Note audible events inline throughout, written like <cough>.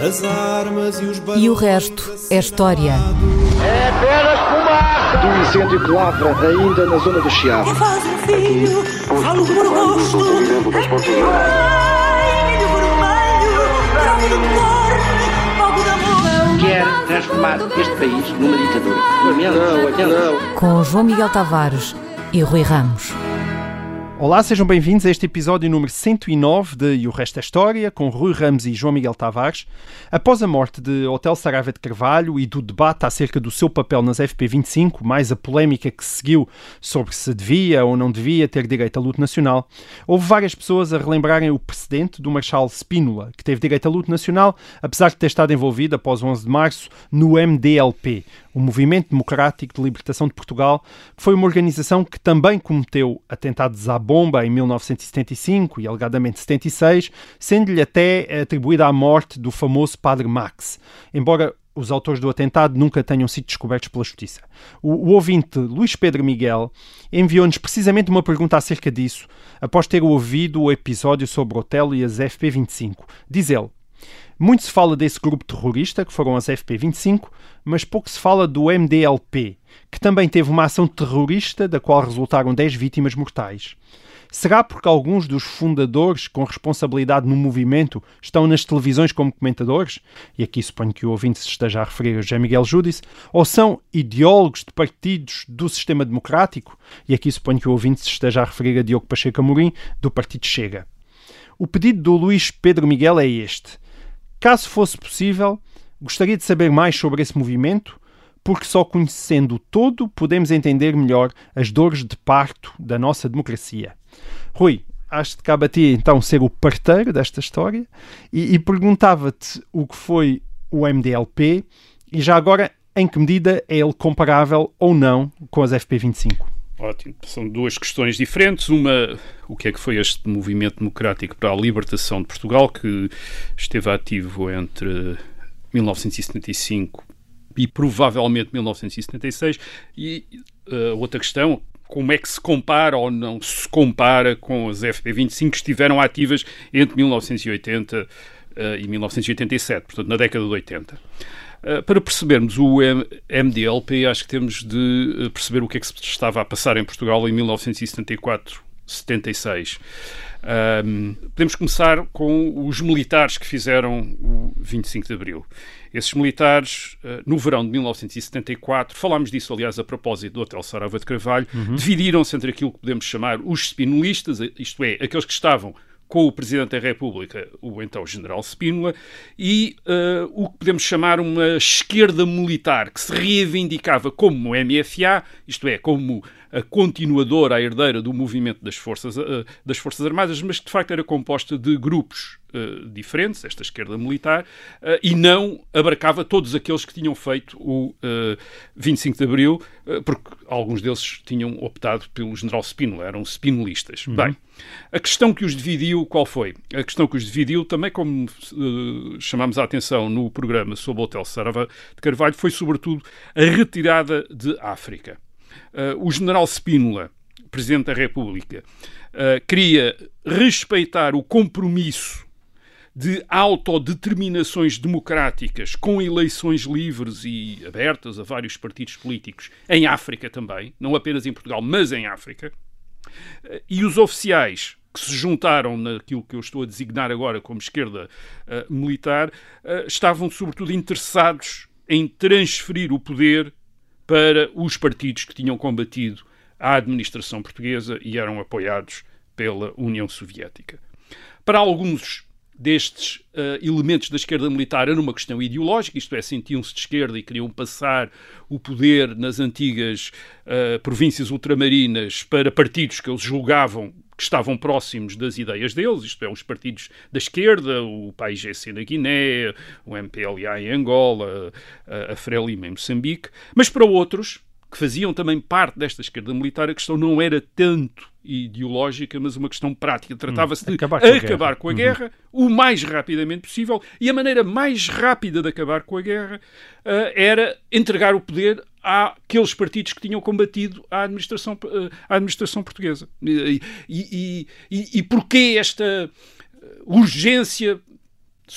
As armas e os E o resto é história. É apenas fumaça! Do incêndio que lavra ainda na zona do Chiado. Faz um filho, falo por gosto. Ai, milho vermelho, prova de cor, fogo de amor. Quer transformar este país numa ditadura. Não, não. Com João Miguel Tavares e Rui Ramos. Olá, sejam bem-vindos a este episódio número 109 de E o Resto é História, com Rui Ramos e João Miguel Tavares. Após a morte de Hotel Saraiva de Carvalho e do debate acerca do seu papel nas FP25, mais a polémica que seguiu sobre se devia ou não devia ter direito à luta nacional, houve várias pessoas a relembrarem o precedente do Marshal Spínola, que teve direito à luta nacional, apesar de ter estado envolvido, após 11 de março, no MDLP, o Movimento Democrático de Libertação de Portugal, que foi uma organização que também cometeu atentados à bomba em 1975 e alegadamente 76, sendo-lhe até atribuída a morte do famoso Padre Max, embora os autores do atentado nunca tenham sido descobertos pela Justiça. O, o ouvinte Luís Pedro Miguel enviou-nos precisamente uma pergunta acerca disso, após ter ouvido o episódio sobre o Otelo e as FP25. Diz ele. Muito se fala desse grupo terrorista, que foram as FP25, mas pouco se fala do MDLP, que também teve uma ação terrorista da qual resultaram 10 vítimas mortais. Será porque alguns dos fundadores com responsabilidade no movimento estão nas televisões como comentadores? E aqui suponho que o ouvinte se esteja a referir a José Miguel Júdice. Ou são ideólogos de partidos do sistema democrático? E aqui suponho que o ouvinte se esteja a referir a Diogo Pacheco Amorim, do Partido Chega. O pedido do Luís Pedro Miguel é este. Caso fosse possível, gostaria de saber mais sobre esse movimento, porque só conhecendo o todo podemos entender melhor as dores de parto da nossa democracia. Rui, acho que cabe a ti então ser o parteiro desta história e, e perguntava-te o que foi o MDLP e já agora em que medida é ele comparável ou não com as FP25. Ótimo. São duas questões diferentes. Uma, o que é que foi este movimento democrático para a libertação de Portugal, que esteve ativo entre 1975 e provavelmente 1976. E uh, outra questão, como é que se compara ou não se compara com as FP25 que estiveram ativas entre 1980 uh, e 1987, portanto, na década de 80. Uh, para percebermos o MDLP, acho que temos de perceber o que é que se estava a passar em Portugal em 1974, 76. Um, podemos começar com os militares que fizeram o 25 de Abril. Esses militares, uh, no verão de 1974, falámos disso, aliás, a propósito do Hotel Saraiva de Carvalho, uhum. dividiram-se entre aquilo que podemos chamar os spinolistas, isto é, aqueles que estavam com o Presidente da República, o então General Spínola, e uh, o que podemos chamar uma esquerda militar, que se reivindicava como MFA, isto é, como a continuadora, a herdeira do movimento das Forças, uh, das forças Armadas, mas que de facto era composta de grupos uh, diferentes, esta esquerda militar, uh, e não abarcava todos aqueles que tinham feito o 25 de Abril, porque alguns deles tinham optado pelo general Spínola, eram spinolistas. Uhum. Bem, a questão que os dividiu, qual foi? A questão que os dividiu, também como chamámos a atenção no programa sobre o Hotel Sarava de Carvalho, foi sobretudo a retirada de África. Uh, o general Spínola, Presidente da República, uh, queria respeitar o compromisso de autodeterminações democráticas com eleições livres e abertas a vários partidos políticos em África também, não apenas em Portugal, mas em África. Uh, e os oficiais que se juntaram naquilo que eu estou a designar agora como esquerda uh, militar, uh, estavam sobretudo interessados em transferir o poder para os partidos que tinham combatido a administração portuguesa e eram apoiados pela União Soviética. Para alguns destes uh, elementos da esquerda militar era uma questão ideológica, isto é, sentiam-se de esquerda e queriam passar o poder nas antigas uh, províncias ultramarinas para partidos que eles julgavam que estavam próximos das ideias deles, isto é, os partidos da esquerda, o PAIGC na Guiné, o MPLA em Angola, a, a em Moçambique, mas para outros, que faziam também parte desta esquerda militar, a questão não era tanto ideológica, mas uma questão prática. Tratava-se de acabar com a acabar guerra, com a guerra uhum. o mais rapidamente possível, e a maneira mais rápida de acabar com a guerra uh, era entregar o poder àqueles partidos que tinham combatido a administração, uh, a administração portuguesa. E, e, e, e porquê esta urgência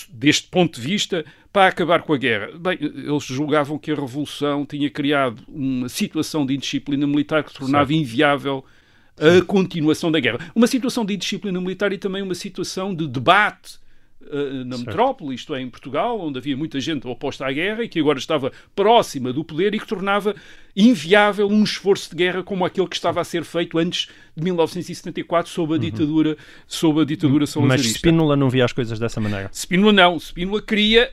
deste ponto de vista, para acabar com a guerra? Bem, eles julgavam que a Revolução tinha criado uma situação de indisciplina militar que tornava inviável a continuação da guerra. Uma situação de indisciplina militar e também uma situação de debate uh, na certo. metrópole, isto é, em Portugal, onde havia muita gente oposta à guerra e que agora estava próxima do poder e que tornava inviável um esforço de guerra como aquele que estava a ser feito antes de 1974 sob a uhum. ditadura, uhum. sob a ditadura salazarista. Mas Spínola não via as coisas dessa maneira. Spínola não. Spínola queria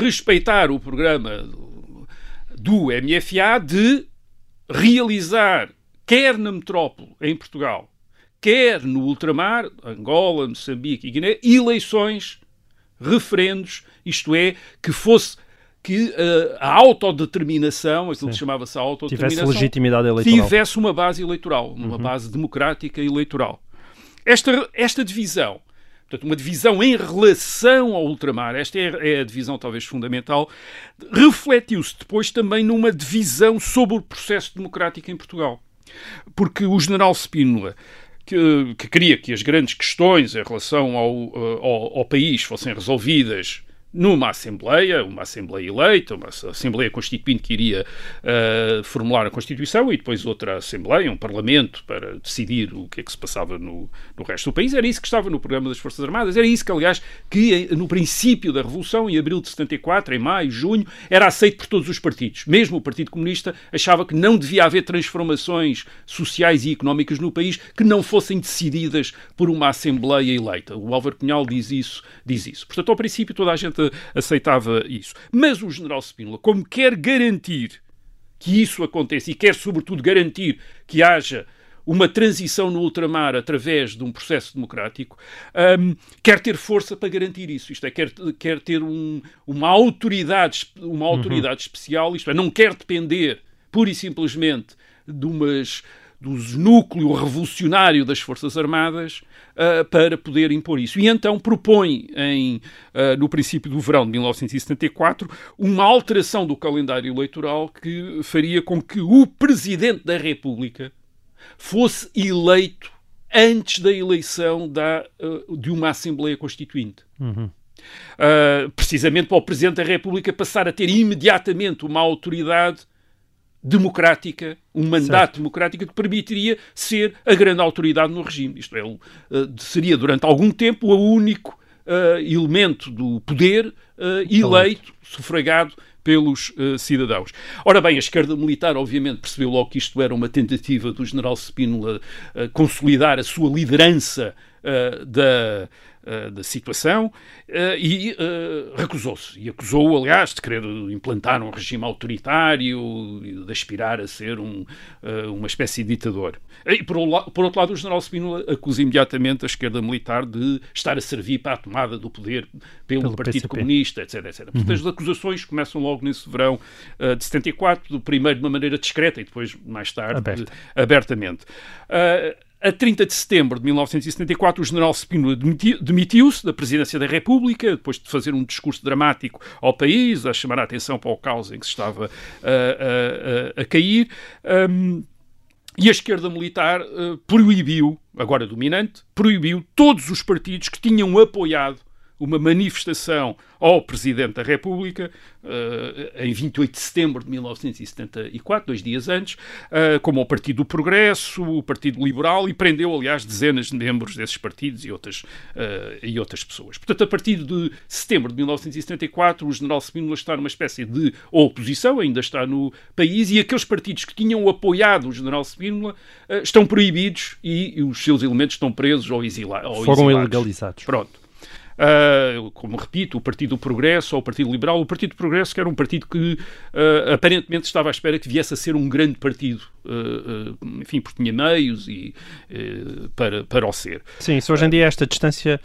respeitar o programa do MFA de realizar, quer na metrópole, em Portugal, quer no ultramar, Angola, Moçambique e Guiné, eleições, referendos, isto é, que fosse que uh, a autodeterminação, aquilo que chamava-se a autodeterminação, tivesse legitimidade eleitoral. Tivesse uma base eleitoral, uma uhum. base democrática eleitoral. Esta, esta divisão Portanto, uma divisão em relação ao ultramar, esta é, é a divisão talvez fundamental, refletiu-se depois também numa divisão sobre o processo democrático em Portugal. Porque o general Spínola, que, que queria que as grandes questões em relação ao, eh, ao, ao país fossem resolvidas numa Assembleia, uma Assembleia eleita, uma Assembleia Constituinte que iria uh, formular a Constituição e depois outra Assembleia, um Parlamento para decidir o que é que se passava no, no resto do país. Era isso que estava no programa das Forças Armadas. Era isso que, aliás, que no princípio da Revolução, em abril de 74, em maio, junho, era aceito por todos os partidos. Mesmo o Partido Comunista achava que não devia haver transformações sociais e económicas no país que não fossem decididas por uma Assembleia eleita. O Álvaro Cunhal diz isso, diz isso. Portanto, ao princípio, toda a gente aceitava isso. Mas o general Spínola, como quer garantir que isso aconteça e quer, sobretudo, garantir que haja uma transição no ultramar através de um processo democrático, um, quer ter força para garantir isso. Isto é, quer, quer ter um, uma autoridade, uma autoridade uhum. especial, isto é, não quer depender pura e simplesmente de umas dos núcleo revolucionário das Forças Armadas uh, para poder impor isso. E então propõe, em, uh, no princípio do verão de 1974, uma alteração do calendário eleitoral que faria com que o Presidente da República fosse eleito antes da eleição da, uh, de uma Assembleia Constituinte. Uhum. precisamente para o Presidente da República passar a ter imediatamente uma autoridade democrática, um mandato certo. democrático que permitiria ser a grande autoridade no regime. Isto é, uh, seria durante algum tempo o único uh, elemento do poder uh, eleito, sufragado pelos cidadãos. Ora bem, a esquerda militar, obviamente, percebeu logo que isto era uma tentativa do general Spínola consolidar a sua liderança da, uh, da situação uh, e uh, recusou-se. E acusou, aliás, de querer implantar um regime autoritário, de aspirar a ser um, uma espécie de ditador. E, por, outro lado, o general Spínola acusa imediatamente a esquerda militar de estar a servir para a tomada do poder pelo, pelo Partido PCP. Comunista, etc. etc. Uhum. Portanto, as acusações começam logo nesse verão de 74, primeiro de uma maneira discreta e depois, mais tarde, Aberta. abertamente. Uh, a 30 de setembro de 1974, o general Spínola demitiu-se da presidência da República, depois de fazer um discurso dramático ao país, a chamar a atenção para o caos em que se estava a, a, a cair. Um, e a esquerda militar uh, proibiu, agora dominante, proibiu todos os partidos que tinham apoiado uma manifestação ao Presidente da República, uh, em 28 de setembro de 1974, dois dias antes, uh, como o Partido do Progresso, o Partido Liberal, e prendeu, aliás, dezenas de membros desses partidos e outras, uh, e outras pessoas. Portanto, a partir de setembro de 1974, o general Spínola está numa espécie de oposição, ainda está no país, e aqueles partidos que tinham apoiado o general Spínola estão proibidos e, os seus elementos estão presos ou, exila ou Foram exilados. ilegalizados. Pronto. Uh, como repito, o Partido do Progresso ou o Partido Liberal, o Partido do Progresso que era um partido que uh, aparentemente estava à espera que viesse a ser um grande partido, uh, enfim, porque tinha meios e, para, para o ser. Sim, se hoje em dia esta distância...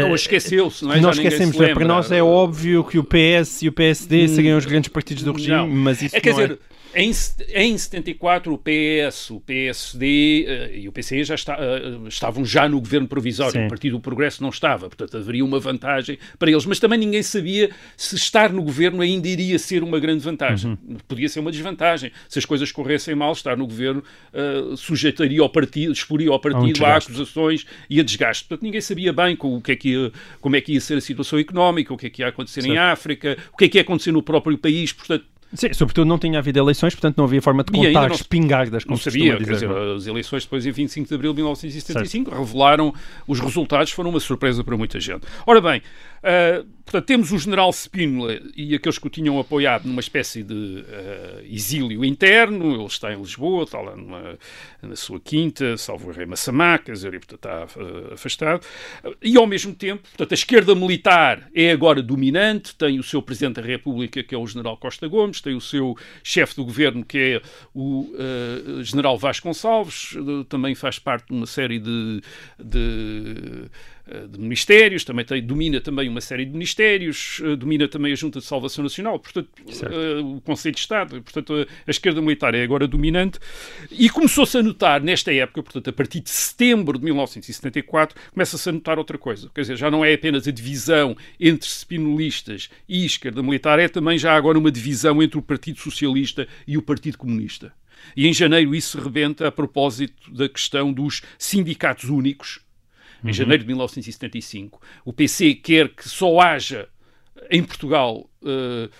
não esqueceu-se, não é? Nós esquecemos, para nós é óbvio que o PS e o PSD hum, seriam os grandes partidos do regime, não. mas isso é, quer não dizer, é Em, em 74, o PS, o PSD uh, e o PCE já está, uh, estavam já no governo provisório. Sim. O Partido do Progresso não estava. Portanto, haveria uma vantagem para eles. Mas também ninguém sabia se estar no governo ainda iria ser uma grande vantagem. Uhum. Podia ser uma desvantagem. Se as coisas corressem mal, estar no governo uh, sujeitaria ao partido, exporia ao partido a, acusações e a desgaste. Portanto, ninguém sabia bem com o que é que ia, como é que ia ser a situação económica, o que é que ia acontecer certo. em África, o que é que ia acontecer no próprio país. Portanto, Sim, sobretudo não tinha havido eleições, portanto não havia forma de contar não, espingardas, como não sabia, dizer, quer dizer, é? as eleições depois em 25 de abril de 1975 certo. revelaram, os resultados foram uma surpresa para muita gente. Ora bem, uh, portanto, temos o general Spínola e aqueles que o tinham apoiado numa espécie de uh, exílio interno, ele está em Lisboa, está lá numa, na sua quinta, salvo o rei Massamá, quer dizer, e, portanto, está uh, afastado, e ao mesmo tempo, portanto, a esquerda militar é agora dominante, tem o seu Presidente da República, que é o general Costa Gomes, tem o seu chefe do governo, que é o general Vasconcelos, também faz parte de uma série de, de, de ministérios, também tem, domina também uma série de ministérios, domina também a Junta de Salvação Nacional, portanto, o Conselho de Estado, portanto, a, a, esquerda militar é agora dominante, e começou-se a notar nesta época, portanto, a partir de setembro de 1974, começa-se a notar outra coisa, quer dizer, já não é apenas a divisão entre spinolistas e esquerda militar, é também já agora uma divisão entre o Partido Socialista e o Partido Comunista. E em janeiro isso se rebenta a propósito da questão dos sindicatos únicos. Em uhum. janeiro de 1975, o PC quer que só haja em Portugal uh,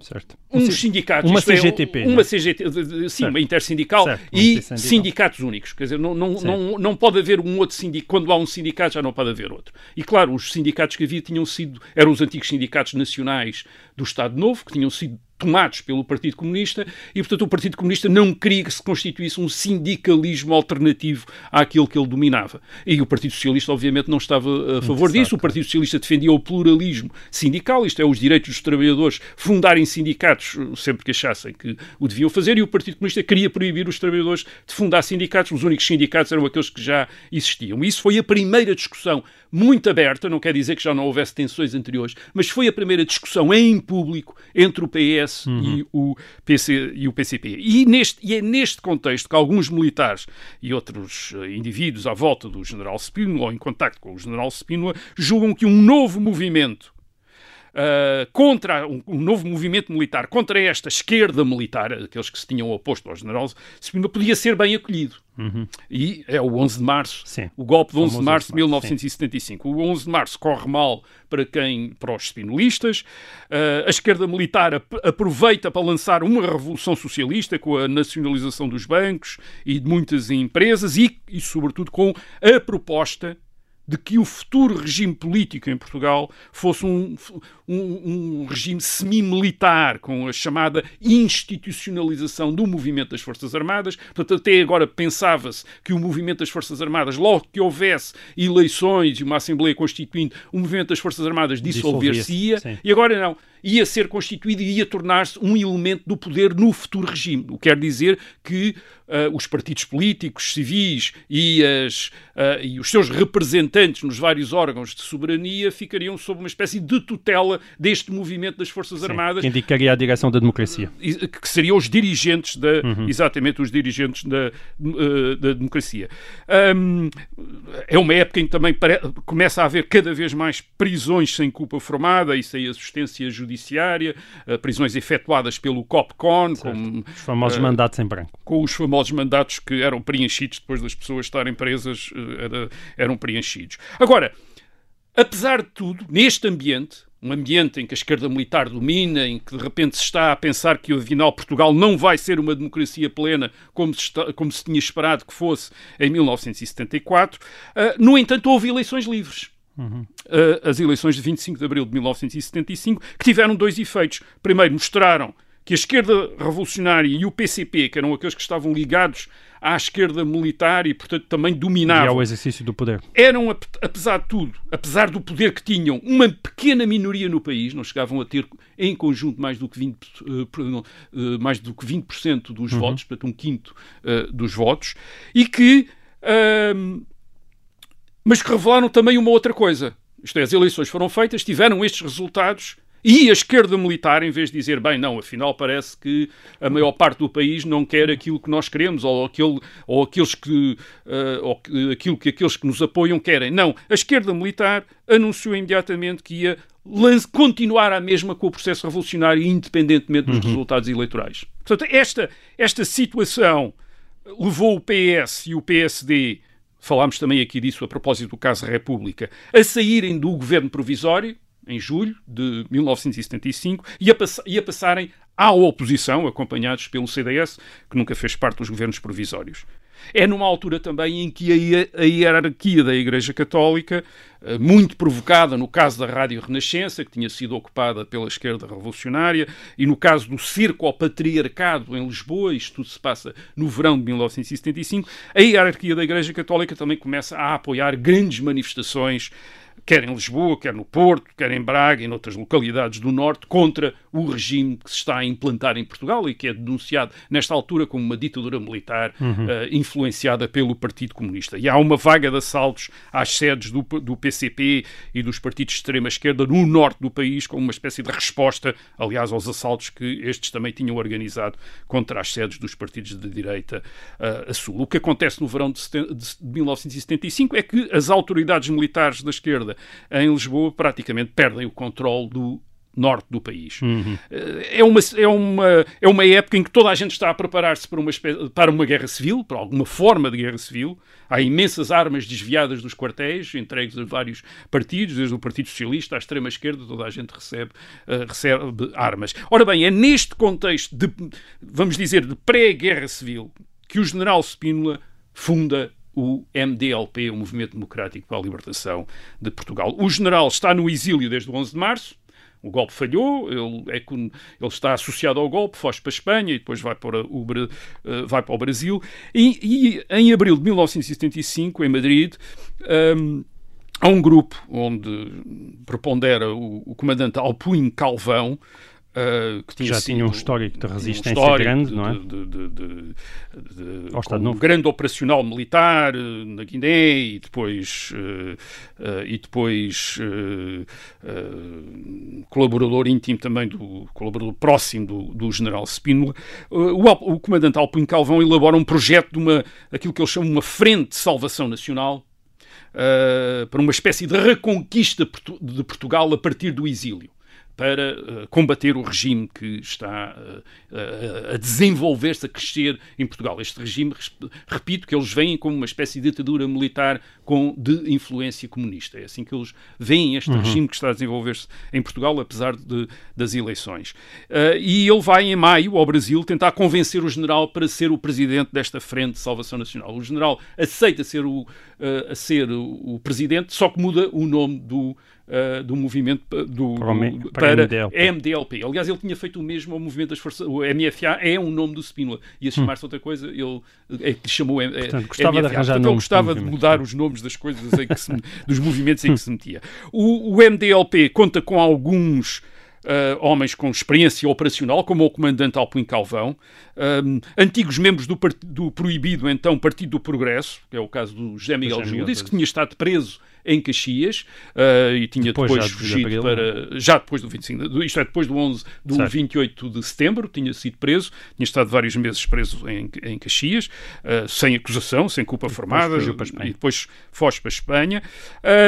certo. uns sindicatos. Uma CGTP. É, uma CGT, sim, certo. uma intersindical certo. e sindicatos únicos. Quer dizer, não, não, não, não pode haver um outro sindicato. Quando há um sindicato, já não pode haver outro. E claro, os sindicatos que havia tinham sido. eram os antigos sindicatos nacionais do Estado Novo, que tinham sido tomados pelo Partido Comunista e, portanto, o Partido Comunista não queria que se constituísse um sindicalismo alternativo àquilo que ele dominava. E o Partido Socialista, obviamente, não estava a favor disso. O Partido Socialista defendia o pluralismo sindical, isto é, os direitos dos trabalhadores fundarem sindicatos sempre que achassem que o deviam fazer, e o Partido Comunista queria proibir os trabalhadores de fundar sindicatos. Os únicos sindicatos eram aqueles que já existiam. E isso foi a primeira discussão muito aberta, não quer dizer que já não houvesse tensões anteriores, mas foi a primeira discussão em público entre o PS uhum. e, o PC, e o PCP. E, neste, e é neste contexto que alguns militares e outros eh, indivíduos à volta do general Spínola, ou em contacto com o general Spínola, julgam que um novo movimento Uh, contra um, um, novo movimento militar, contra esta esquerda militar, aqueles que se tinham oposto ao general Spínola, podia ser bem acolhido. Uhum. E é o 11 de março, sim. o golpe de 11 de março de 1975. Sim. O 11 de março corre mal para quem, para os spinolistas. Uh, a esquerda militar ap aproveita para lançar uma revolução socialista com a nacionalização dos bancos e de muitas empresas e, e sobretudo, com a proposta de que o futuro regime político em Portugal fosse um, um, um regime semi-militar, com a chamada institucionalização do movimento das Forças Armadas. Portanto, até agora pensava-se que o movimento das Forças Armadas, logo que houvesse eleições e uma Assembleia Constituinte, o movimento das Forças Armadas dissolver-se-ia, e agora não ia ser constituído e ia tornar-se um elemento do poder no futuro regime. O que quer dizer que uh, os partidos políticos, civis e, as, uh, e os seus representantes nos vários órgãos de soberania ficariam sob uma espécie de tutela deste movimento das Forças Sim, Armadas. Que indicaria a direção da democracia. Que seriam os dirigentes da, uhum. exatamente os dirigentes da, uh, da democracia. Um, é uma época em que também começa a haver cada vez mais prisões sem culpa formada e sem assistência judicial judiciária, uh, prisões efetuadas pelo COPCON, com, os famosos mandatos em branco. Com os famosos mandatos que eram preenchidos depois das pessoas estarem presas, era, eram preenchidos. Agora, apesar de tudo, neste ambiente, um ambiente em que a esquerda militar domina, em que de repente se está a pensar que afinal Portugal não vai ser uma democracia plena como se, está, como se tinha esperado que fosse em 1974, uh, no entanto houve eleições livres. Uhum. Uh, as eleições de 25 de abril de 1975, que tiveram dois efeitos. Primeiro, mostraram que a esquerda revolucionária e o PCP, que eram aqueles que estavam ligados à esquerda militar e, portanto, também dominavam. E ao exercício do poder. Eram, apesar de tudo, apesar do poder que tinham, uma pequena minoria no país, não chegavam a ter em conjunto mais do que 20%, uh, uh, mais do que 20 dos uhum. votos, portanto, um quinto uh, dos votos, e que mas que revelaram também uma outra coisa. Isto é, as eleições foram feitas, tiveram estes resultados E a esquerda militar, em vez de dizer, bem, não, afinal parece que a maior parte do país não quer aquilo que nós queremos, ou, aquele, ou, aqueles que, uh, ou aquilo que aqueles que nos apoiam querem. Não, a esquerda militar anunciou imediatamente que ia continuar a mesma com o processo revolucionário, independentemente dos uhum. resultados eleitorais. Portanto, esta, esta situação levou o PS e o PSD, falámos também aqui disso a propósito do caso República, a saírem do governo provisório, em julho de 1975, e a, e a passarem à oposição, acompanhados pelo CDS, que nunca fez parte dos governos provisórios. É numa altura também em que a, hierarquia da Igreja Católica, muito provocada no caso da Rádio Renascença, que tinha sido ocupada pela esquerda revolucionária, e no caso do cerco ao patriarcado em Lisboa, isto tudo se passa no verão de 1975, a hierarquia da Igreja Católica também começa a apoiar grandes manifestações quer em Lisboa, quer no Porto, quer em Braga e noutras localidades do Norte, contra o regime que se está a implantar em Portugal e que é denunciado nesta altura como uma ditadura militar uhum. uh, influenciada pelo Partido Comunista. E há uma vaga de assaltos às sedes do, do PCP e dos partidos de extrema-esquerda no norte do país, como uma espécie de resposta, aliás, aos assaltos que estes também tinham organizado contra as sedes dos partidos de direita uh, a sul. O que acontece no verão de, de 1975 é que as autoridades militares da esquerda em Lisboa praticamente perdem o controle do norte do país. Uhum. É, uma, é, uma, é uma época em que toda a gente está a preparar-se para uma, para uma guerra civil, para alguma forma de guerra civil. Há imensas armas desviadas dos quartéis, entregues a vários partidos, desde o Partido Socialista à extrema-esquerda, toda a gente recebe, uh, recebe armas. Ora bem, é neste contexto de, vamos dizer, de pré-guerra civil, que o general Spínola funda o MDLP, o Movimento Democrático para a Libertação de Portugal. O general está no exílio desde o 11 de março, o golpe falhou, ele, é, ele, está associado ao golpe, foge para a Espanha e depois vai para o, eh, vai para o Brasil. E, e em abril de 1975, em Madrid, um, há um grupo onde prepondera o, o comandante Alpuin Calvão, Uh, que tinha já tinha um histórico de resistência um grande, não é? De, de, de, de um grande operacional militar uh, na Guiné e depois, uh, e depois colaborador íntimo também, do colaborador próximo do, do general Spínola. O, o, comandante Alpin Calvão elabora um projeto de uma, aquilo que ele chama uma frente de salvação nacional, para uma espécie de reconquista de Portugal a partir do exílio para uh, combater o regime que está uh, a desenvolver-se, a crescer em Portugal. Este regime, repito, que eles veem como uma espécie de ditadura militar com de influência comunista. É assim que eles veem este uhum. regime que está a desenvolver-se em Portugal, apesar de, das eleições. Uh, e ele vai, em maio, ao Brasil, tentar convencer o general para ser o presidente desta Frente de Salvação Nacional. O general aceita ser o, a ser o, o presidente, só que muda o nome do uh, do movimento do, do para, para MDLP. MDLP. Aliás, ele tinha feito o mesmo ao movimento das forças. O MFA é um nome do Spínola. Ia chamar-se hum. outra coisa, ele é chamou é, Portanto, gostava MFA. de arranjar Portanto, ele gostava de mudar os nomes das coisas em que se, <laughs> dos movimentos em que se metia. O, o MDLP conta com alguns Uh, homens com experiência operacional, como o comandante Alpuin Calvão, uh, antigos membros do, do, proibido, então, Partido do Progresso, que é o caso do José Miguel disse que tinha estado preso em Caxias uh, e tinha depois, depois fugido de para. Já depois do 25, isto é, depois do 11, do certo. 28 de setembro, tinha sido preso, tinha estado vários meses preso em, em Caxias, uh, sem acusação, sem culpa e formada, e depois foge para a Espanha.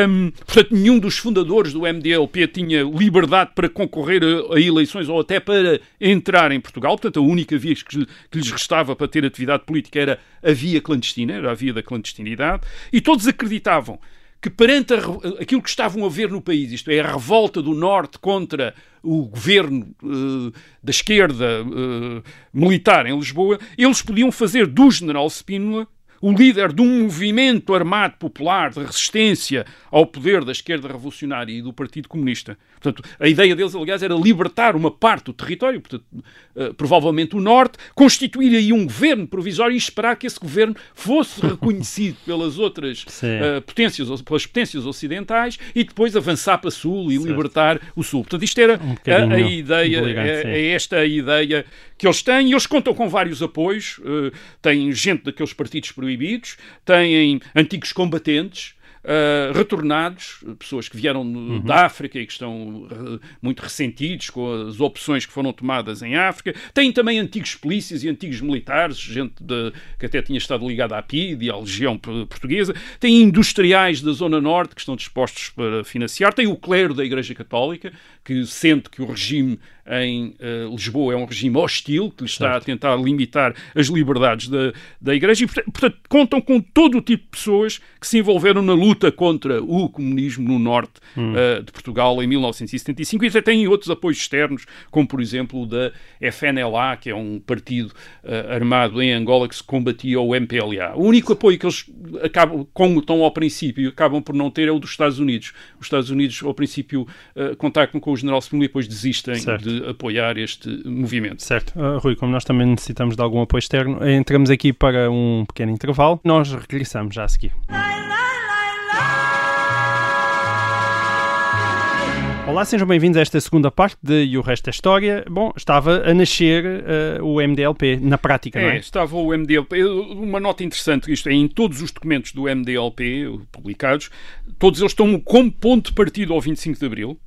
Um, portanto, nenhum dos fundadores do MDLP tinha liberdade para concorrer a, a, eleições ou até para entrar em Portugal, portanto, a única via que, que lhes restava para ter atividade política era a via clandestina, era a via da clandestinidade, e todos acreditavam que perante a, aquilo que estavam a ver no país, isto é, a revolta do Norte contra o governo uh, da esquerda uh, militar em Lisboa, eles podiam fazer do general Spínola o líder de um movimento armado popular de resistência ao poder da esquerda revolucionária e do Partido Comunista. Portanto, a ideia deles, aliás, era libertar uma parte do território, portanto, uh, provavelmente o Norte, constituir aí um governo provisório e esperar que esse governo fosse <laughs> reconhecido pelas outras uh, potências, pelas potências ocidentais e depois avançar para o Sul e certo. libertar o Sul. Portanto, isto era um a, a, ideia, é, é, esta a ideia que eles têm e eles contam com vários apoios. Uh, têm gente daqueles partidos proibidos, têm antigos combatentes, uh, retornados, pessoas que vieram uhum. da África e que estão uh, muito ressentidos com as opções que foram tomadas em África. Tem também antigos polícias e antigos militares, gente de, que até tinha estado ligada à PID e à Legião Portuguesa. Tem industriais da Zona Norte que estão dispostos para financiar. Tem o clero da Igreja Católica, que sente que o regime em uh, Lisboa é um regime hostil, que está certo. a tentar limitar as liberdades da, da Igreja, e, portanto, contam com todo o tipo de pessoas que se envolveram na luta contra o comunismo no norte hum. uh, de Portugal em 1975, e até têm outros apoios externos, como, por exemplo, o da FNLA, que é um partido uh, armado em Angola que se combatia ao MPLA. O único apoio que eles acabam, como estão ao princípio, acabam por não ter é o dos Estados Unidos. Os Estados Unidos, ao princípio, contactam com o general Smith e depois desistem certo. de apoiar este movimento. Certo. Uh, Rui, como nós também necessitamos de algum apoio externo, entramos aqui para um pequeno intervalo. Nós regressamos já a seguir. Olá, sejam bem-vindos a esta segunda parte de E o Resto da História. Bom, estava a nascer uh, o MDLP, na prática, é, não é? estava o MDLP. Uma nota interessante, isto é, em todos os documentos do MDLP publicados, todos eles estão como ponto de partida ao 25 de Abril,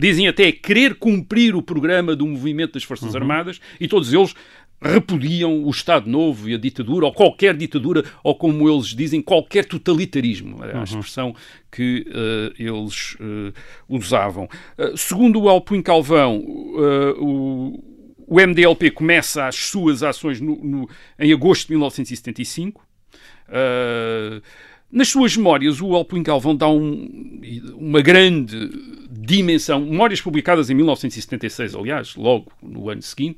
dizem até querer cumprir o programa do movimento das Forças uhum. Armadas e todos eles repudiam o Estado Novo e a ditadura, ou qualquer ditadura, ou como eles dizem, qualquer totalitarismo. É a uhum. expressão que uh, eles uh, usavam. Uh, segundo o Alpuin Calvão, o, o, MDLP começa as suas ações no, no, em agosto de 1975. Nas suas memórias, o Alpuin Calvão dá um, uma grande dimensão, memórias publicadas em 1976, aliás, logo no ano seguinte,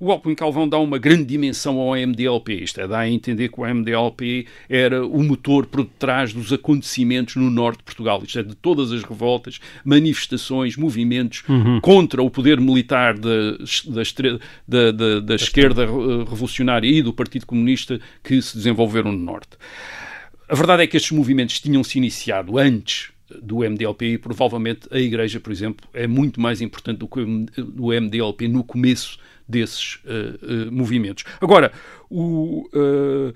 o Alcuin Calvão dá uma grande dimensão ao MDLP, isto é, dá a entender que o MDLP era o motor por detrás dos acontecimentos no norte de Portugal, isto é, de todas as revoltas, manifestações, movimentos uhum. contra o poder militar da, da, da, da esquerda revolucionária e do Partido Comunista que se desenvolveram no norte. A verdade é que estes movimentos tinham se iniciado antes do MDLP e provavelmente a Igreja, por exemplo, é muito mais importante do que o MDLP no começo desses uh, uh, movimentos. Agora, o, uh,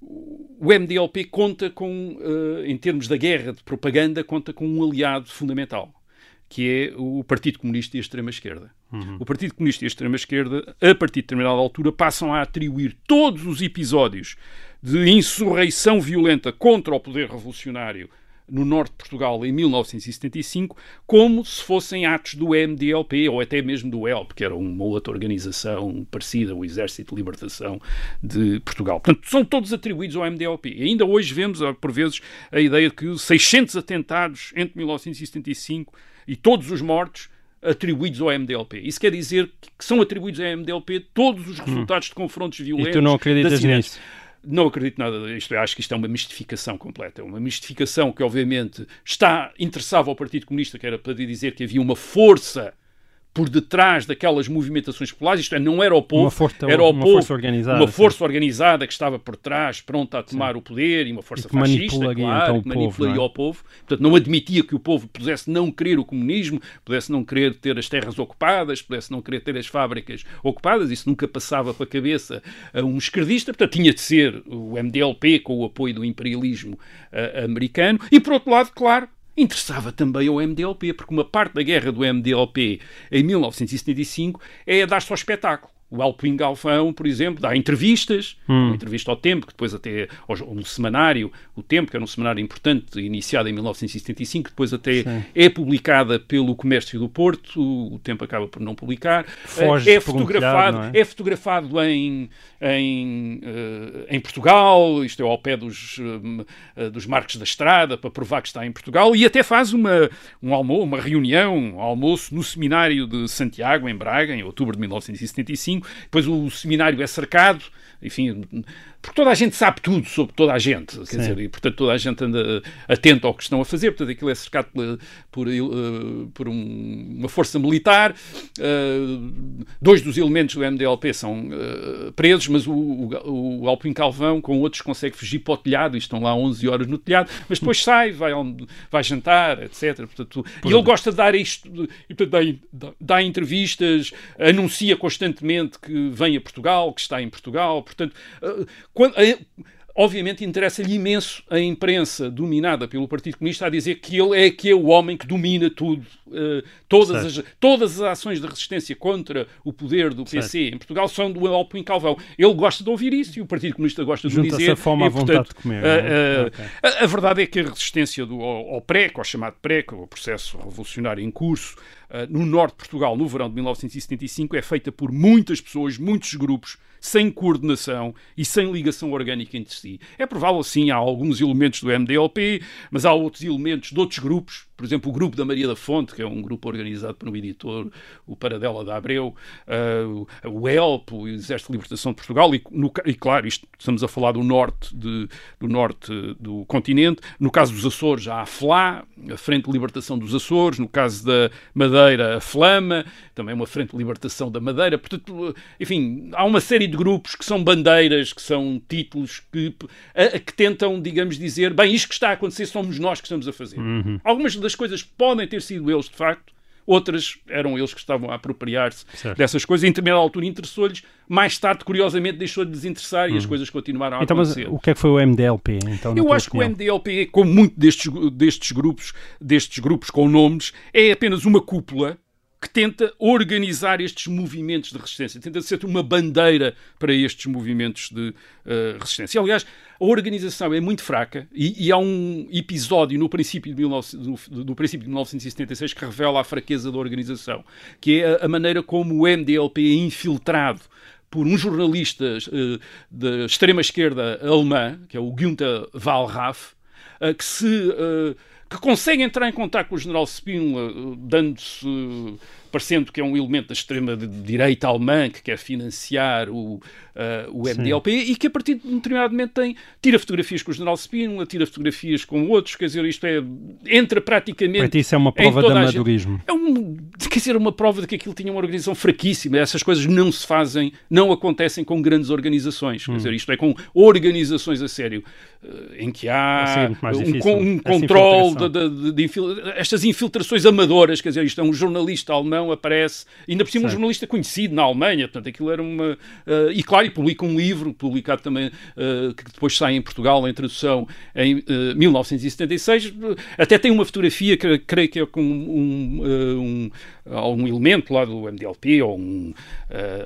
o MDLP conta com, em termos da guerra de propaganda, conta com um aliado fundamental, que é o Partido Comunista e a extrema-esquerda. Uhum. O Partido Comunista e a extrema-esquerda, a partir de determinada altura, passam a atribuir todos os episódios de insurreição violenta contra o poder revolucionário no norte de Portugal em 1975, como se fossem atos do MDLP ou até mesmo do ELP, que era uma outra organização parecida, o Exército de Libertação de Portugal. Portanto, são todos atribuídos ao MDLP. E ainda hoje vemos, por vezes, a ideia de que 600 atentados entre 1975 e todos os mortos atribuídos ao MDLP. Isso quer dizer que são atribuídos ao MDLP todos os hum. resultados hum. de confrontos violentos. E tu não acreditas nisso? Não acredito nada disto. Eu acho que isto é uma mistificação completa. É uma mistificação que, obviamente, está interessava ao Partido Comunista, que era para dizer que havia uma força por detrás daquelas movimentações populares, isto é, não era o povo, uma força, era o uma povo, força organizada, uma força organizada que estava por trás, pronta a tomar sim. o poder, e uma força e fascista, claro, então, que manipularia o povo, portanto não admitia que o povo pudesse não querer o comunismo, pudesse não querer ter as terras ocupadas, pudesse não querer ter as fábricas ocupadas, isso nunca passava para a cabeça a um esquerdista, portanto tinha de ser o MDLP com o apoio do imperialismo uh, americano, e por outro lado, claro, interessava também ao MDLP, porque uma parte da guerra do MDLP em 1975 é dar-se ao espetáculo. O Alpin Galfão, por exemplo, dá entrevistas, hum. uma entrevista ao Tempo, que depois até um semanário, o Tempo, que era um semanário importante, iniciado em 1975, depois até Sim. é publicada pelo Comércio do Porto, o Tempo acaba por não publicar. Foge é fotografado, é? é? fotografado em, em, uh, em Portugal, isto é ao pé dos, uh, dos marcos da estrada, para provar que está em Portugal, e até faz uma, um almoço, uma reunião, um almoço no seminário de Santiago, em Braga, em outubro de 1975, depois o seminário é cercado, enfim, porque toda a gente sabe tudo sobre toda a gente, quer Sim. dizer, e portanto toda a gente anda atento ao que estão a fazer, portanto aquilo é cercado por, por, uh, por um, uma força militar, uh, dois dos elementos do MDLP são uh, presos, mas o, o, o Alpin Calvão com outros consegue fugir para o telhado e estão lá 11 horas no telhado, mas depois sai, vai, vai jantar, etc. Portanto, e ele gosta de dar isto, e, portanto, dá, dá entrevistas, anuncia constantemente que vem a Portugal, que está em Portugal, portanto quando, obviamente interessa-lhe imenso a imprensa dominada pelo Partido Comunista a dizer que ele é que é o homem que domina tudo, uh, todas, as, todas as ações de resistência contra o poder do PC certo. em Portugal são do Alpin Calvão. Ele gosta de ouvir isso e o Partido Comunista gosta de dizer. a fome à vontade de comer. Uh, uh, okay. a, a, verdade é que a resistência do, ao, ao PREC, ao chamado PREC, o processo revolucionário em curso, no norte de Portugal, no verão de 1975, é feita por muitas pessoas, muitos grupos, sem coordenação e sem ligação orgânica entre si. É provável, sim, há alguns elementos do MDLP, mas há outros elementos de outros grupos, por exemplo, o grupo da Maria da Fonte, que é um grupo organizado por um editor, o Paradela da Abreu, uh, o ELP, o Exército de Libertação de Portugal, e, no, e, claro, isto, estamos a falar do norte, de, do norte do continente. No caso dos Açores, há a FLA, a Frente de Libertação dos Açores. No caso da Madeira, a Flama, também uma Frente de Libertação da Madeira. Portanto, enfim, há uma série de grupos que são bandeiras, que são títulos que, a, que tentam, digamos, dizer, bem, isto que está a acontecer somos nós que estamos a fazer. Uhum. Algumas das coisas podem ter sido eles, de facto, outras eram eles que estavam a apropriar-se dessas coisas. Em determinada altura interessou-lhes, mais tarde, curiosamente, deixou de desinteressar e as uhum. coisas continuaram a então, acontecer. Mas o que é que foi o MDLP? Então, Eu acho opinião? que o MDLP, como muito destes, destes, grupos, destes grupos com nomes, é apenas uma cúpula que tenta organizar estes movimentos de resistência, tenta ser uma bandeira para estes movimentos de uh, resistência. Aliás, a organização é muito fraca e, e há um episódio no princípio, de 19, no, no princípio de 1976 que revela a fraqueza da organização, que é a, a maneira como o MDLP é infiltrado por um jornalista uh, da extrema-esquerda alemã, que é o Günther Wallraff, uh, que se... Que consegue entrar em contato com o general Spínola, dando-se parecendo que é um elemento da extrema-direita alemã que quer financiar o, uh, o MDLP Sim. e que a partir de um determinado momento tem, tira fotografias com o general Spínola, tira fotografias com outros, quer dizer, isto é, entra praticamente... Para ti isso é uma prova de amadorismo. É um, quer dizer, uma prova de que aquilo tinha uma organização fraquíssima, essas coisas não se fazem, não acontecem com grandes organizações, hum. quer dizer, isto é com organizações a sério, uh, em que há um, um controle de, de, de, de, estas infiltrações amadoras, quer dizer, isto é um jornalista alemão não aparece, ainda por cima certo. um jornalista conhecido na Alemanha, portanto aquilo era uma... Uh, e claro, e publica um livro, publicado também, uh, que depois sai em Portugal, em tradução, em uh, eh, 1976, até tem uma fotografia que creio que é com um, um, um elemento lá do MDLP ou, um,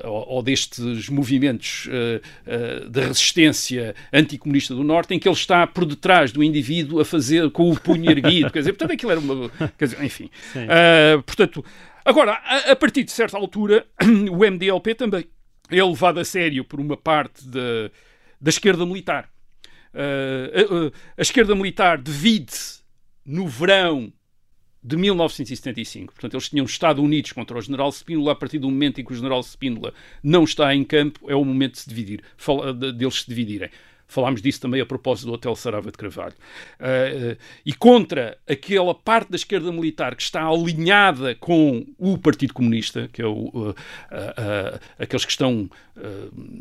ou, ou destes movimentos de resistência anticomunista do Norte, em que ele está por detrás do indivíduo a fazer com o punho erguido, quer dizer, portanto aquilo era uma... Quer dizer, enfim. portanto, Agora, a, a, partir de certa altura, <clears throat> o MDLP também é levado a sério por uma parte da, da esquerda militar. Uh, a, a, esquerda militar divide-se no verão de 1975. Portanto, eles tinham estado unidos contra o general Spínola. A partir do momento em que o general Spínola não está em campo, é o momento de se dividir, deles se dividirem. Falámos disso também a propósito do Hotel Sarava de Carvalho. Uh, uh, e contra aquela parte da esquerda militar que está alinhada com o Partido Comunista, que é o, uh, aqueles que estão,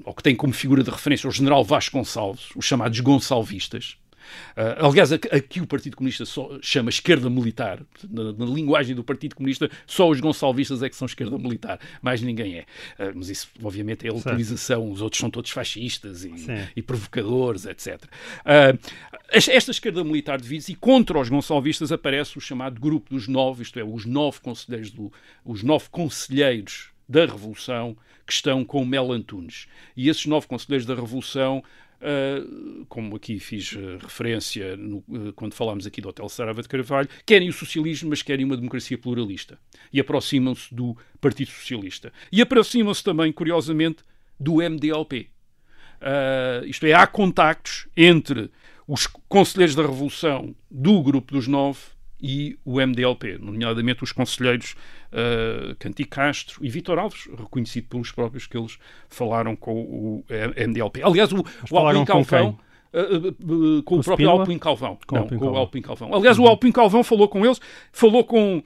ou que têm como figura de referência o general Vasco Gonçalves, os chamados gonçalvistas, Uh, aliás, aqui o Partido Comunista chama esquerda militar. Na, na, linguagem do Partido Comunista, só os gonçalvistas é que são esquerda militar, mais ninguém é. Uh, mas isso, obviamente, é a utilização. Os outros são todos fascistas e, e provocadores, etc. Uh, ah, esta esquerda militar divide-se e contra os gonçalvistas aparece o chamado grupo dos nove, isto é, os nove conselheiros, do, os nove conselheiros da Revolução que estão com Mel Antunes. E esses nove conselheiros da Revolução Uh, como aqui fiz uh, referência no, uh, quando falámos aqui do Hotel Sarava de Carvalho, querem o socialismo, mas querem uma democracia pluralista. E aproximam-se do Partido Socialista. E aproximam-se também, curiosamente, do MDLP. isto é, há contactos entre os conselheiros da Revolução do Grupo dos Nove e o MDLP, nomeadamente os conselheiros uh, Canti Castro e Vitor Alves, reconhecido pelos próprios que eles falaram com o MDLP. Aliás, o, o Alpin Calvão. Uh, uh, com, o próprio Alpin Calvão. Com, Não, com o Alpin Calvão. Aliás, o Alpin Calvão falou com eles, falou com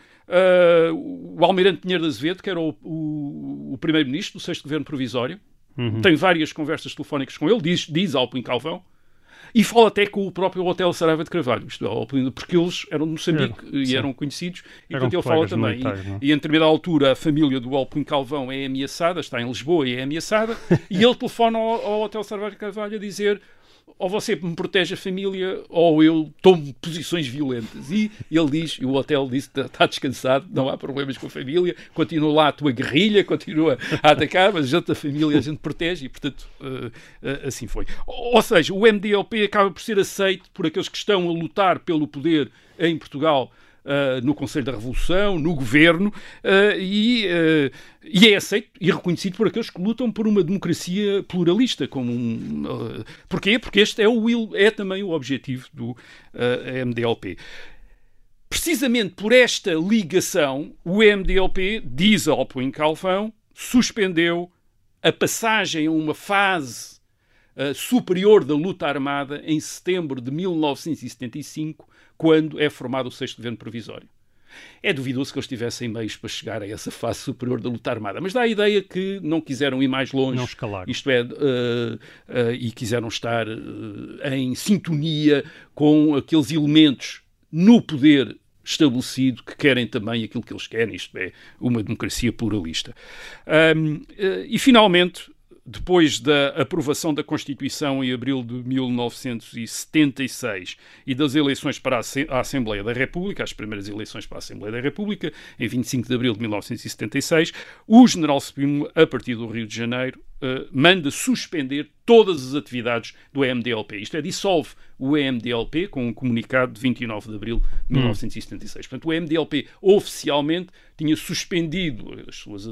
o Almirante Pinheiro de Azevedo, que era o, o, o primeiro-ministro do sexto governo provisório. Uhum. Tem várias conversas telefónicas com ele, diz, diz Alpin Calvão. E fala até com o próprio Hotel Saraiva de Carvalho, isto é, porque eles eram de Moçambique era, e eram conhecidos, e eram portanto ele fala também. E, é? e, em determinada altura a família do Alpin Calvão é ameaçada, está em Lisboa e é ameaçada, <laughs> e ele telefona ao, ao Hotel Saraiva de Carvalho a dizer ou você me protege a família ou eu tomo posições violentas. E ele diz, e o hotel disse, está descansado, não há problemas com a família, continua lá a tua guerrilha, continua a atacar, mas a gente, a família a gente protege e, portanto, uh, uh, assim foi. Ou seja, o MDLP acaba por ser aceito por aqueles que estão a lutar pelo poder em Portugal uh, no Conselho da Revolução, no governo, uh, e, uh, e, é aceito e reconhecido por aqueles que lutam por uma democracia pluralista. Como um, porquê? Porque este é, o, é também o objetivo do MDLP. Precisamente por esta ligação, o MDLP, diz Alpuin Calfão, suspendeu a passagem a uma fase uh, superior da luta armada em setembro de 1975, quando é formado o sexto governo provisório. É duvidoso que eles tivessem meios para chegar a essa fase superior da luta armada, mas dá a ideia que não quiseram ir mais longe. Não escalar. Isto é, uh, uh, e quiseram estar uh, em sintonia com aqueles elementos no poder estabelecido que querem também aquilo que eles querem, isto é, uma democracia pluralista. Um, e, finalmente, depois da aprovação da Constituição em abril de 1976 e das eleições para a Assembleia da República, as primeiras eleições para a Assembleia da República, em 25 de abril de 1976, o general Supremo, a partir do Rio de Janeiro, uh, manda suspender todas as atividades do MDLP. Isto é, dissolve o MDLP com um comunicado de 29 de abril de 1976. Hum. Portanto, o MDLP oficialmente tinha suspendido as suas,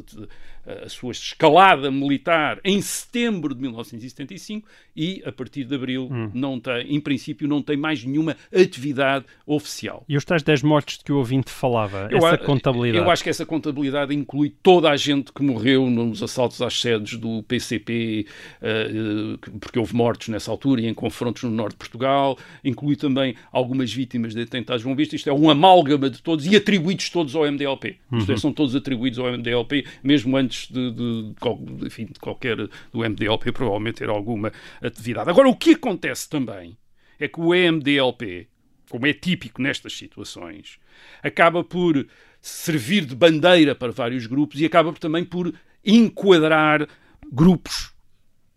a sua escalada militar em setembro de 1975 e, a partir de abril, hum. não tem, em princípio, não tem mais nenhuma atividade oficial. E os tais 10 mortos de que o ouvinte falava, eu essa contabilidade? Eu acho que essa contabilidade inclui toda a gente que morreu nos assaltos às sedes do PCP, uh, eh, porque houve mortos nessa altura e em confrontos no norte de Portugal, inclui também algumas vítimas de atentados bombistas. Isto é um amálgama de todos e atribuídos todos ao MDLP. Uhum. Isto é, uhum. são todos atribuídos ao MDLP, mesmo antes de, de, de, enfim, de qualquer do MDLP provavelmente ter alguma atividade. Agora, o que acontece também é que o MDLP, como é típico nestas situações, acaba por servir de bandeira para vários grupos e acaba também por enquadrar grupos,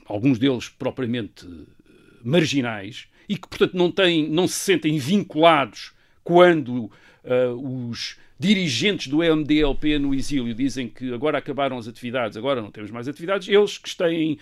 alguns deles propriamente marginais, e que, portanto, não, têm, não se sentem vinculados quando uh, os dirigentes do MDLP no exílio dizem que agora acabaram as atividades, agora não temos mais atividades, eles que têm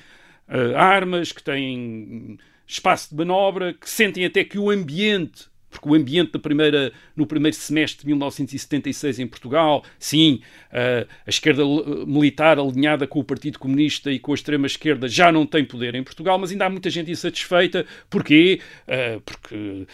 uh, armas, que têm espaço de manobra, que sentem até que o ambiente porque o ambiente da primeira, no primeiro semestre de 1976 em Portugal, sim, a esquerda militar alinhada com o Partido Comunista e com a extrema-esquerda já não tem poder em Portugal, mas ainda há muita gente insatisfeita. Porquê? Porque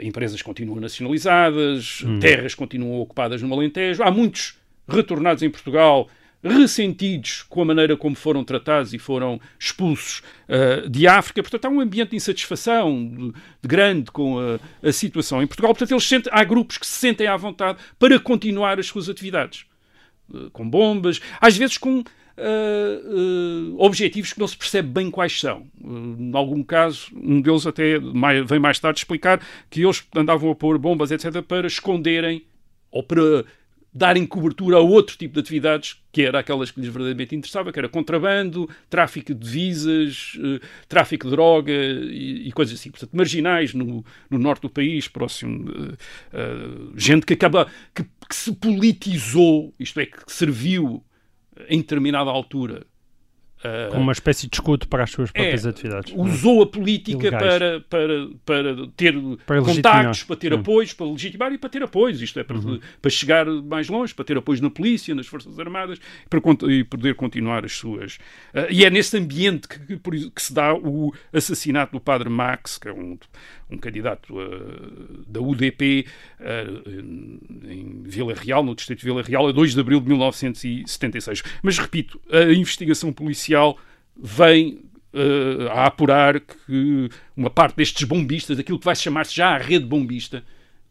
empresas continuam nacionalizadas, hum. terras continuam ocupadas no Alentejo, há muitos retornados em Portugal ressentidos com a maneira como foram tratados e foram expulsos uh, de África. Portanto, há um ambiente de insatisfação de, de grande com a, a, situação em Portugal. Portanto, eles sentem, há grupos que se sentem à vontade para continuar as suas atividades. Uh, com bombas, às vezes com Uh, uh, objetivos que não se percebe bem quais são. Uh, em algum caso, um deles até mais, vem mais tarde explicar que eles andavam a pôr bombas, etc., para esconderem ou para darem cobertura a outro tipo de atividades que era aquelas que lhes verdadeiramente interessava, que era contrabando, tráfico de divisas, eh, tráfico de droga e, e, coisas assim. Portanto, marginais no, no norte do país, próximo, uh, gente que acaba, que, que se politizou, isto é, que serviu em determinada altura como uma espécie de escudo para as suas próprias é, atividades. Usou a política para, para, para ter para contactos, para ter apoios, para legitimar e para ter apoios. Isto é, para, uhum. para chegar mais longe, para ter apoios na polícia, nas Forças Armadas para, e poder continuar as suas. Uh, e é nesse ambiente que, que, que, se dá o assassinato do padre Max, que é um, um candidato uh, da UDP uh, em Vila Real, no distrito de Vila Real, a 2 de abril de 1976. Mas, repito, a investigação policial vem uh, a apurar que uma parte destes bombistas, aquilo que vai chamar-se já a rede bombista,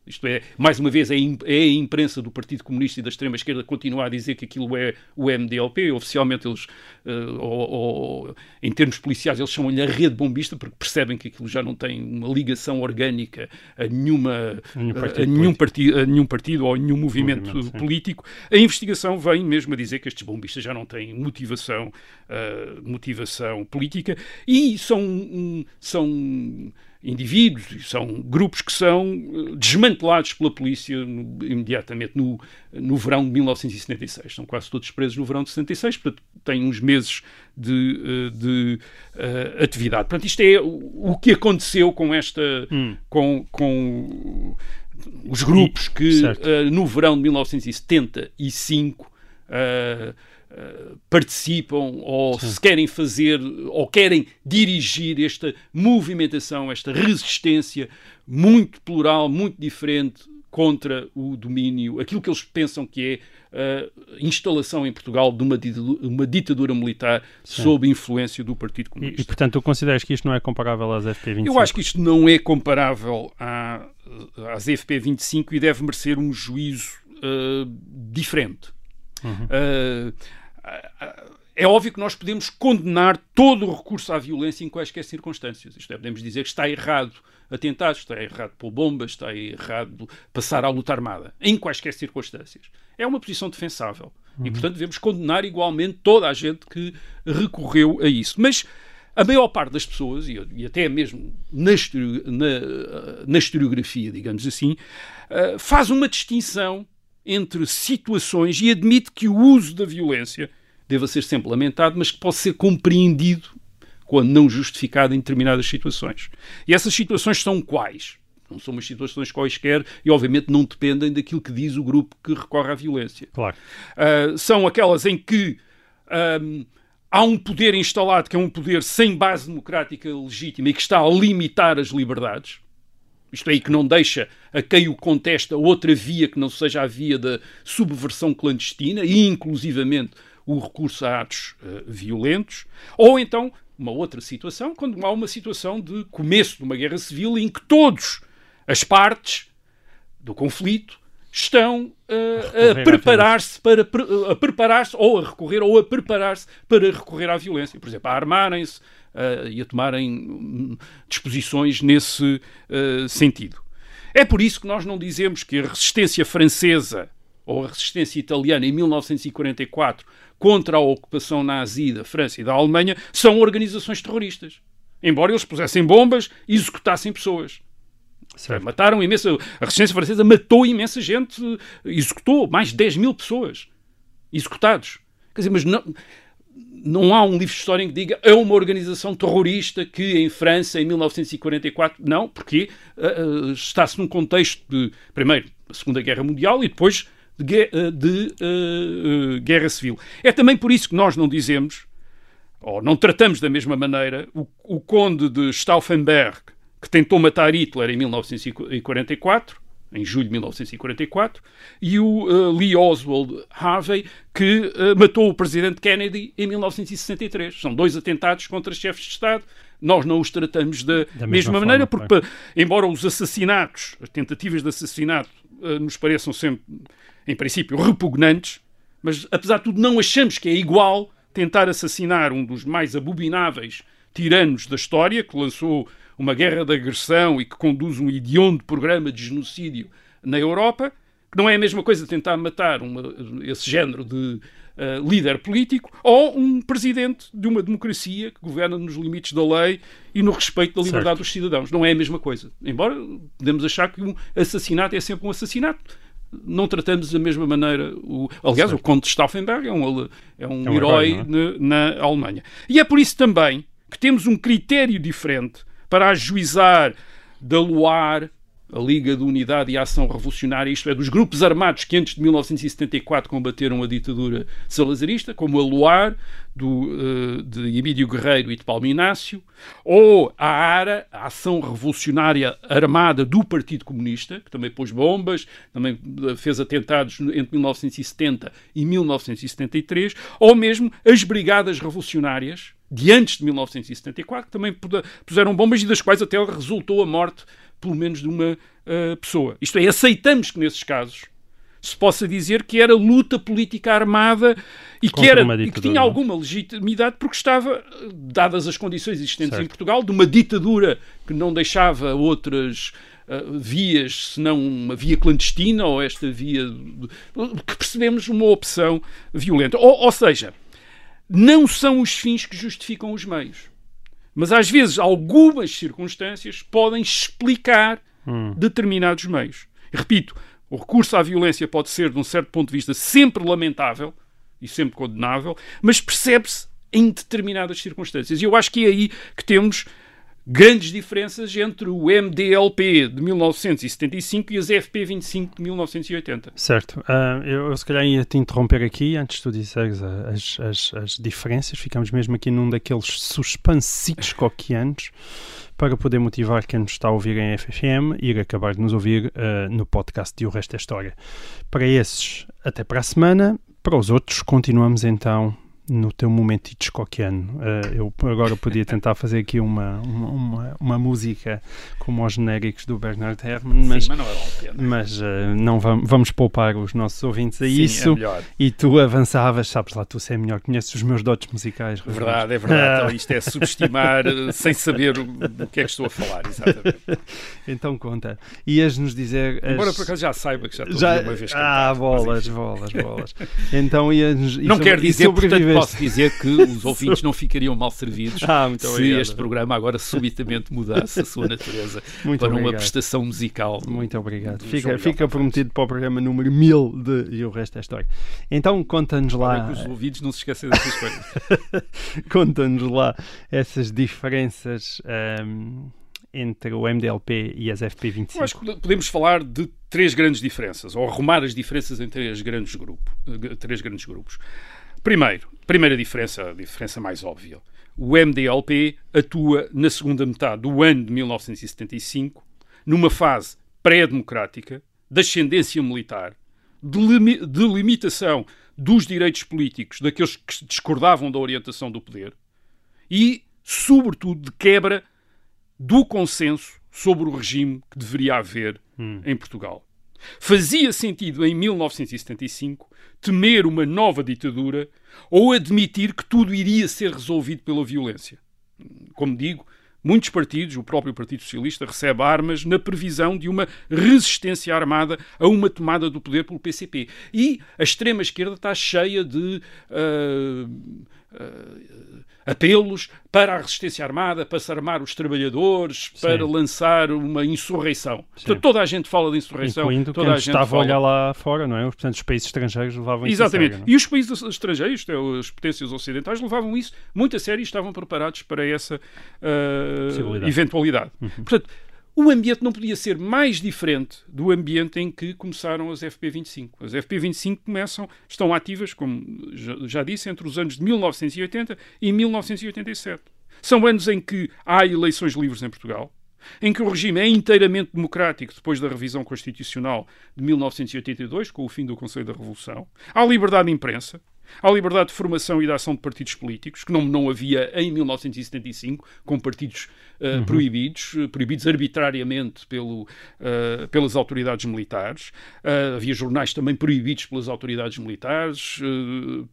Isto é, mais uma vez, é, a imprensa do Partido Comunista e da extrema-esquerda continuar a dizer que aquilo é o MDLP. Oficialmente, eles, uh, ou, ou, em termos policiais, eles chamam-lhe a rede bombista porque percebem que aquilo já não tem uma ligação orgânica a, nenhuma, nenhum, partido a, nenhum, partido, a nenhum partido ou a nenhum movimento, movimento político. A investigação vem mesmo a dizer que estes bombistas já não têm motivação, uh, motivação política e são, são indivíduos, são grupos que são eh, desmantelados pela polícia no, imediatamente no, no verão de 1976. São quase todos presos no verão de 76, portanto, têm uns meses de, eh, de uh, atividade. Portanto, isto é o, o que aconteceu com esta. Hum. com, com os grupos que uh, no verão de 1975 uh, participam ou Sim. se querem fazer ou querem dirigir esta movimentação, esta resistência muito plural, muito diferente contra o domínio, aquilo que eles pensam que é a instalação em Portugal de uma ditadura, uma ditadura militar Sim. sob influência do Partido Comunista. E, e, portanto, tu consideras que isto não é comparável às FP25? Eu acho que isto não é comparável à, às FP25 e deve merecer um juízo uh, diferente. Uhum. Uh, é óbvio que nós podemos condenar todo o recurso à violência em quaisquer circunstâncias. Isto é, podemos dizer que está errado atentados, está errado pôr bombas, está errado passar à luta armada, em quaisquer circunstâncias. É uma posição defensável. Uhum. E, portanto, devemos condenar igualmente toda a gente que recorreu a isso. Mas a maior parte das pessoas, e, até mesmo na, na, na historiografia, digamos assim, uh, faz uma distinção entre situações e admite que o uso da violência deva ser sempre lamentado, mas que pode ser compreendido quando não justificado em determinadas situações. E essas situações são quais? Não são umas situações quaisquer e, obviamente, não dependem daquilo que diz o grupo que recorre à violência. Claro. Uh, são aquelas em que um, há um poder instalado que é um poder sem base democrática legítima e que está a limitar as liberdades isto aí que não deixa a quem o contesta outra via que não seja a via da subversão clandestina e inclusivamente o recurso a atos uh, violentos, ou então uma outra situação, quando há uma situação de começo de uma guerra civil em que todas as partes do conflito estão uh, a, a preparar-se para a preparar-se ou a recorrer ou a preparar-se para recorrer à violência, por exemplo, a armarem-se, uh, e a tomarem hum, disposições nesse uh, sentido. É por isso que nós não dizemos que a resistência francesa ou a resistência italiana em 1944 contra a ocupação nazi da França e da Alemanha são organizações terroristas. Embora eles pusessem bombas e executassem pessoas. Certo. Mataram imensa. A resistência francesa matou imensa gente, executou mais de 10 mil pessoas executados. Quer dizer, mas não, não há um livro de história que diga é uma organização terrorista que em França, em 1944, não, porque uh, está-se num contexto de, primeiro, a Segunda Guerra Mundial e depois de, de uh, uh, guerra civil. É também por isso que nós não dizemos, ou não tratamos da mesma maneira, o, o conde de Stauffenberg, que tentou matar Hitler em 1944, em julho de 1944, e o uh, Lee Oswald Harvey, que uh, matou o presidente Kennedy em 1963. São dois atentados contra chefes de Estado. Nós não os tratamos da, da mesma, mesma maneira, porque, claro. embora os assassinatos, as tentativas de assassinato, uh, nos pareçam sempre, em princípio, repugnantes, mas apesar de tudo, não achamos que é igual tentar assassinar um dos mais abomináveis tiranos da história, que lançou uma guerra de agressão e que conduz um hediondo programa de genocídio na Europa, que não é a mesma coisa tentar matar uma, esse género de uh, líder político ou um presidente de uma democracia que governa nos limites da lei e no respeito da liberdade certo. dos cidadãos. Não é a mesma coisa. Embora podemos achar que um assassinato é sempre um assassinato não tratamos da mesma maneira. O, aliás, certo. o Conde de Stauffenberg é um, é um, é um herói, herói é? na, na Alemanha. E é por isso também que temos um critério diferente para ajuizar da Luar, a Liga de Unidade e Ação Revolucionária, isto é, dos grupos armados que antes de 1974 combateram a ditadura salazarista, como a Luar, do, uh, de Emílio Guerreiro e de Paulo Inácio, ou a ARA, a Ação Revolucionária Armada do Partido Comunista, que também pôs bombas, também eh, fez atentados entre 1970 e 1973, ou mesmo as Brigadas Revolucionárias, de antes de 1974, que também puseram bombas e das quais até resultou a morte, pelo menos, de uma uh, pessoa. Isto é, aceitamos que nesses casos se possa dizer que era luta política armada e que, era, e que tinha alguma legitimidade porque estava, dadas as condições existentes certo. em Portugal, de uma ditadura que não deixava outras uh, vias senão uma via clandestina ou esta via que percebemos uma opção violenta. Ou, ou seja, não são os fins que justificam os meios. Mas às vezes algumas circunstâncias podem explicar hum. determinados meios. repito, o recurso à violência pode ser, de um certo ponto de vista, sempre lamentável e sempre condenável, mas percebe-se em determinadas circunstâncias. E eu acho que é aí que temos grandes diferenças entre o MDLP de 1975 e as FP25 de 1980. Certo. Uh, eu, eu, se calhar ia te interromper aqui antes de tu disseres as, as, as diferenças. Ficamos mesmo aqui num daqueles suspensitos coquianos para poder motivar quem nos está a ouvir em FFM e ir acabar de nos ouvir uh, no podcast de O Resto da História. Para esses, até para a semana. Para os outros, continuamos então no teu momento hitchcockiano. Uh, eu agora podia tentar fazer aqui uma, uma, uma, uma, música como os genéricos do Bernard Herrmann, mas, Sim, mas não, é mas, uh, não vamos, vamos poupar os nossos ouvintes a Sim, isso. É e tu avançavas, sabes lá, tu é melhor, conheces os meus dotes musicais. Verdade, é verdade. <laughs> então, isto é subestimar eh, sem saber do que é que estou a falar, exatamente. <laughs> então conta. Ias-nos dizer. Embora por acaso já saiba que já estou já... uma vez cantar, Ah, bolas, bolas, bolas. Então ias-nos. Não quer dizer, portanto, posso dizer que os <laughs> ouvintes não ficariam mal servidos ah, se obrigado. este programa agora subitamente mudasse a sua natureza <laughs> muito para obrigado. uma prestação musical. Muito obrigado. Fica, fica prometido para o programa número 1000 de E o Resto é História. Então conta-nos lá. que os ouvidos não se esquecem dessas coisas. <laughs> conta-nos lá essas diferenças. Um, entre o MDLP e as FP25? Eu acho que podemos falar de três grandes diferenças, ou arrumar as diferenças entre três grandes, grupo, eh, três grandes grupos. Primeiro, primeira diferença, a diferença mais óbvia. O MDLP atua na segunda metade do ano de 1975, numa fase pré-democrática, de ascendência militar, de, de limitação dos direitos políticos daqueles que discordavam da orientação do poder e, sobretudo, de quebra do consenso sobre o regime que deveria haver hum. em Portugal. Fazia sentido, em 1975, temer uma nova ditadura ou admitir que tudo iria ser resolvido pela violência. Como digo, muitos partidos, o próprio Partido Socialista, recebe armas na previsão de uma resistência armada a uma tomada do poder pelo PCP. E a extrema-esquerda está cheia de. Uh, uh, apelos para a resistência armada, para se armar os trabalhadores, Sim. para lançar uma insurreição. Portanto, toda a gente fala de insurreição. Incluindo toda a gente estava fala... a olhar lá fora, não é? Portanto, os países estrangeiros levavam Exatamente. isso a sério. E os países estrangeiros, é, as potências ocidentais, levavam isso muito a sério e estavam preparados para essa uh, eventualidade. Uhum. Portanto, o ambiente não podia ser mais diferente do ambiente em que começaram as FP25. As FP25 começam, estão ativas, como já disse, entre os anos de 1980 e 1987. São anos em que há eleições livres em Portugal, em que o regime é inteiramente democrático depois da revisão constitucional de 1982, com o fim do Conselho da Revolução. Há liberdade de imprensa, Há liberdade de formação e de ação de partidos políticos, que não, não havia em 1975, com partidos uh, uhum. proibidos, uh, proibidos arbitrariamente pelo, uh, pelas autoridades militares. havia jornais também proibidos pelas autoridades militares,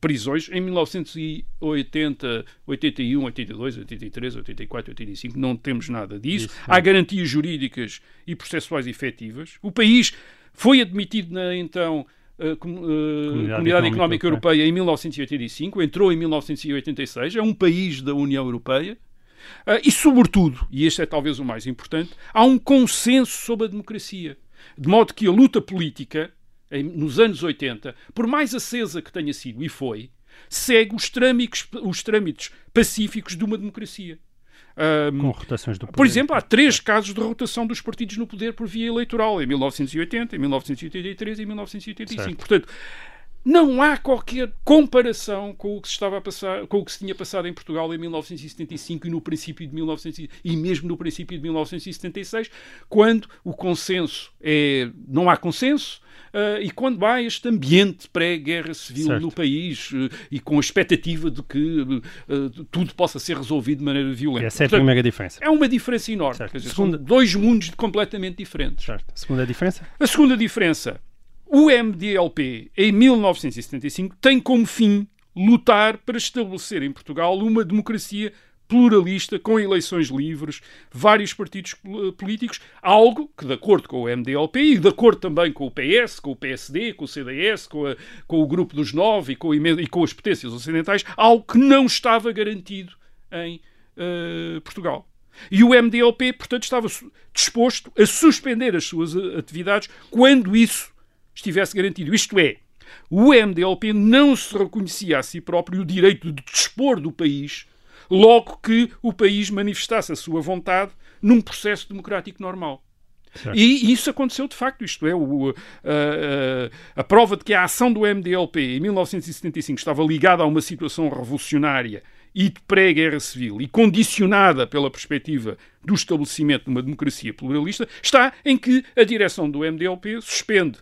prisões. Em 1980, 81, 82, 83, 84, 85, não temos nada disso. Isso, Há garantias jurídicas e processuais efetivas. O país foi admitido na então uh, Comunidade, Comunidade, Económica, Europeia em 1985, entrou em 1986, é um país da União Europeia. Uh, e, sobretudo, e este é talvez o mais importante, há um consenso sobre a democracia. De modo que a luta política, em, nos anos 80, por mais acesa que tenha sido, e foi, segue os trâmites, os trâmites pacíficos de uma democracia. Um, Com rotações do poder. Por exemplo, há três casos de rotação dos partidos no poder por via eleitoral, em 1980, em 1983 e em 1985. Certo. Portanto, não há qualquer comparação com o que se estava a passar, com o que se tinha passado em Portugal em 1975 e no princípio de 1900 e mesmo no princípio de 1976, quando o consenso é não há consenso. Uh, e quando há este ambiente pré-guerra civil Certo. no país uh, e com a expectativa de que uh, tudo possa ser resolvido de maneira violenta. Essa é a Portanto, primeira diferença. é uma diferença enorme. Dizer, Segunda- São dois mundos completamente diferentes. Certo. A segunda diferença? A segunda diferença, o MDLP, em 1975, tem como fim lutar para estabelecer em Portugal uma democracia pluralista, com eleições livres, vários partidos políticos, algo que, de acordo com o MDLP e de acordo também com o PS, com o PSD, com o CDS, com, a- com o Grupo dos Nove e com, e com as potências ocidentais, algo que não estava garantido em eh, Portugal. E o MDLP, portanto, estava disposto a suspender as suas atividades quando isso estivesse garantido. Isto é, o MDLP não se reconhecia a si próprio o direito de dispor do país logo que o país manifestasse a sua vontade num processo democrático normal. E isso aconteceu de facto, isto é, o, a, a- a prova de que a ação do MDLP em 1975 estava ligada a uma situação revolucionária e de pré-guerra civil e condicionada pela perspectiva do estabelecimento de uma democracia pluralista está em que a direção do MDLP suspende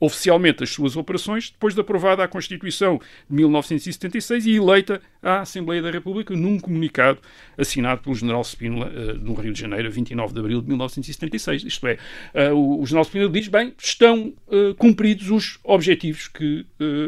oficialmente as suas operações depois de aprovada a Constituição de 1976 e eleita à Assembleia da República num comunicado assinado pelo General Spínola eh, no Rio de Janeiro, a 29 de abril de 1976. Isto é, eh, o, o General Spínola diz, bem, estão eh, cumpridos os objetivos que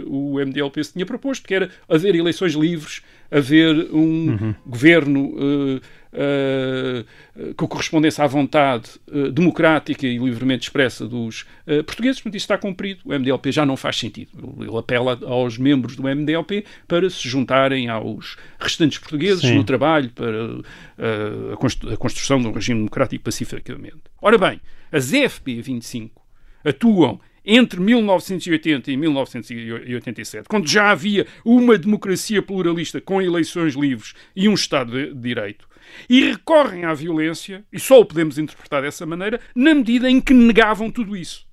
o MDLP se tinha proposto, que era haver eleições livres, haver um governo eh, eh, que correspondesse à vontade eh, democrática e livremente expressa dos eh, portugueses. Portanto, isso está cumprido. O MDLP já não faz sentido. Ele apela aos membros do MDLP para se juntarem aos restantes portugueses Sim. no trabalho para a constru- a construção de um regime democrático pacificamente. Ora bem, as FP25 atuam entre 1980 e 1987, quando já havia uma democracia pluralista com eleições livres e um Estado de Direito, e recorrem à violência, e só o podemos interpretar dessa maneira, na medida em que negavam tudo isso.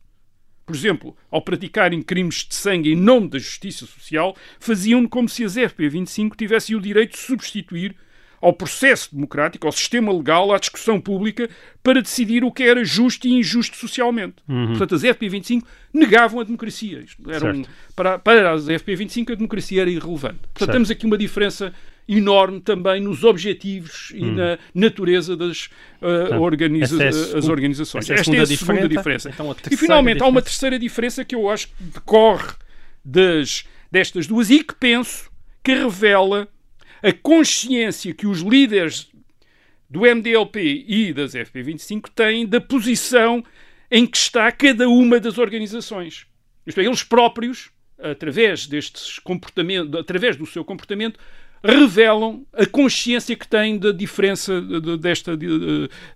Por exemplo, ao praticarem crimes de sangue em nome da justiça social, faziam como se as FP25 tivessem o direito de substituir ao processo democrático, ao sistema legal, à discussão pública, para decidir o que era justo e injusto socialmente. Portanto, as FP25 negavam a democracia. Isto era um- para, para as FP25 a democracia era irrelevante. Portanto, Certo. temos aqui uma diferença enorme também nos objetivos e na natureza das uh, organiza a as organizações. essa é a Esta é a segunda diferença. diferença. Então, a e finalmente há uma diferença. terceira diferença que eu acho que decorre das, destas duas e que penso que revela a consciência que os líderes do MDLP e das FP25 têm da posição em que está cada uma das organizações. Isto é, eles próprios, através destes comportamento, através do seu comportamento, revelam a consciência que têm da diferença de- de- desta de-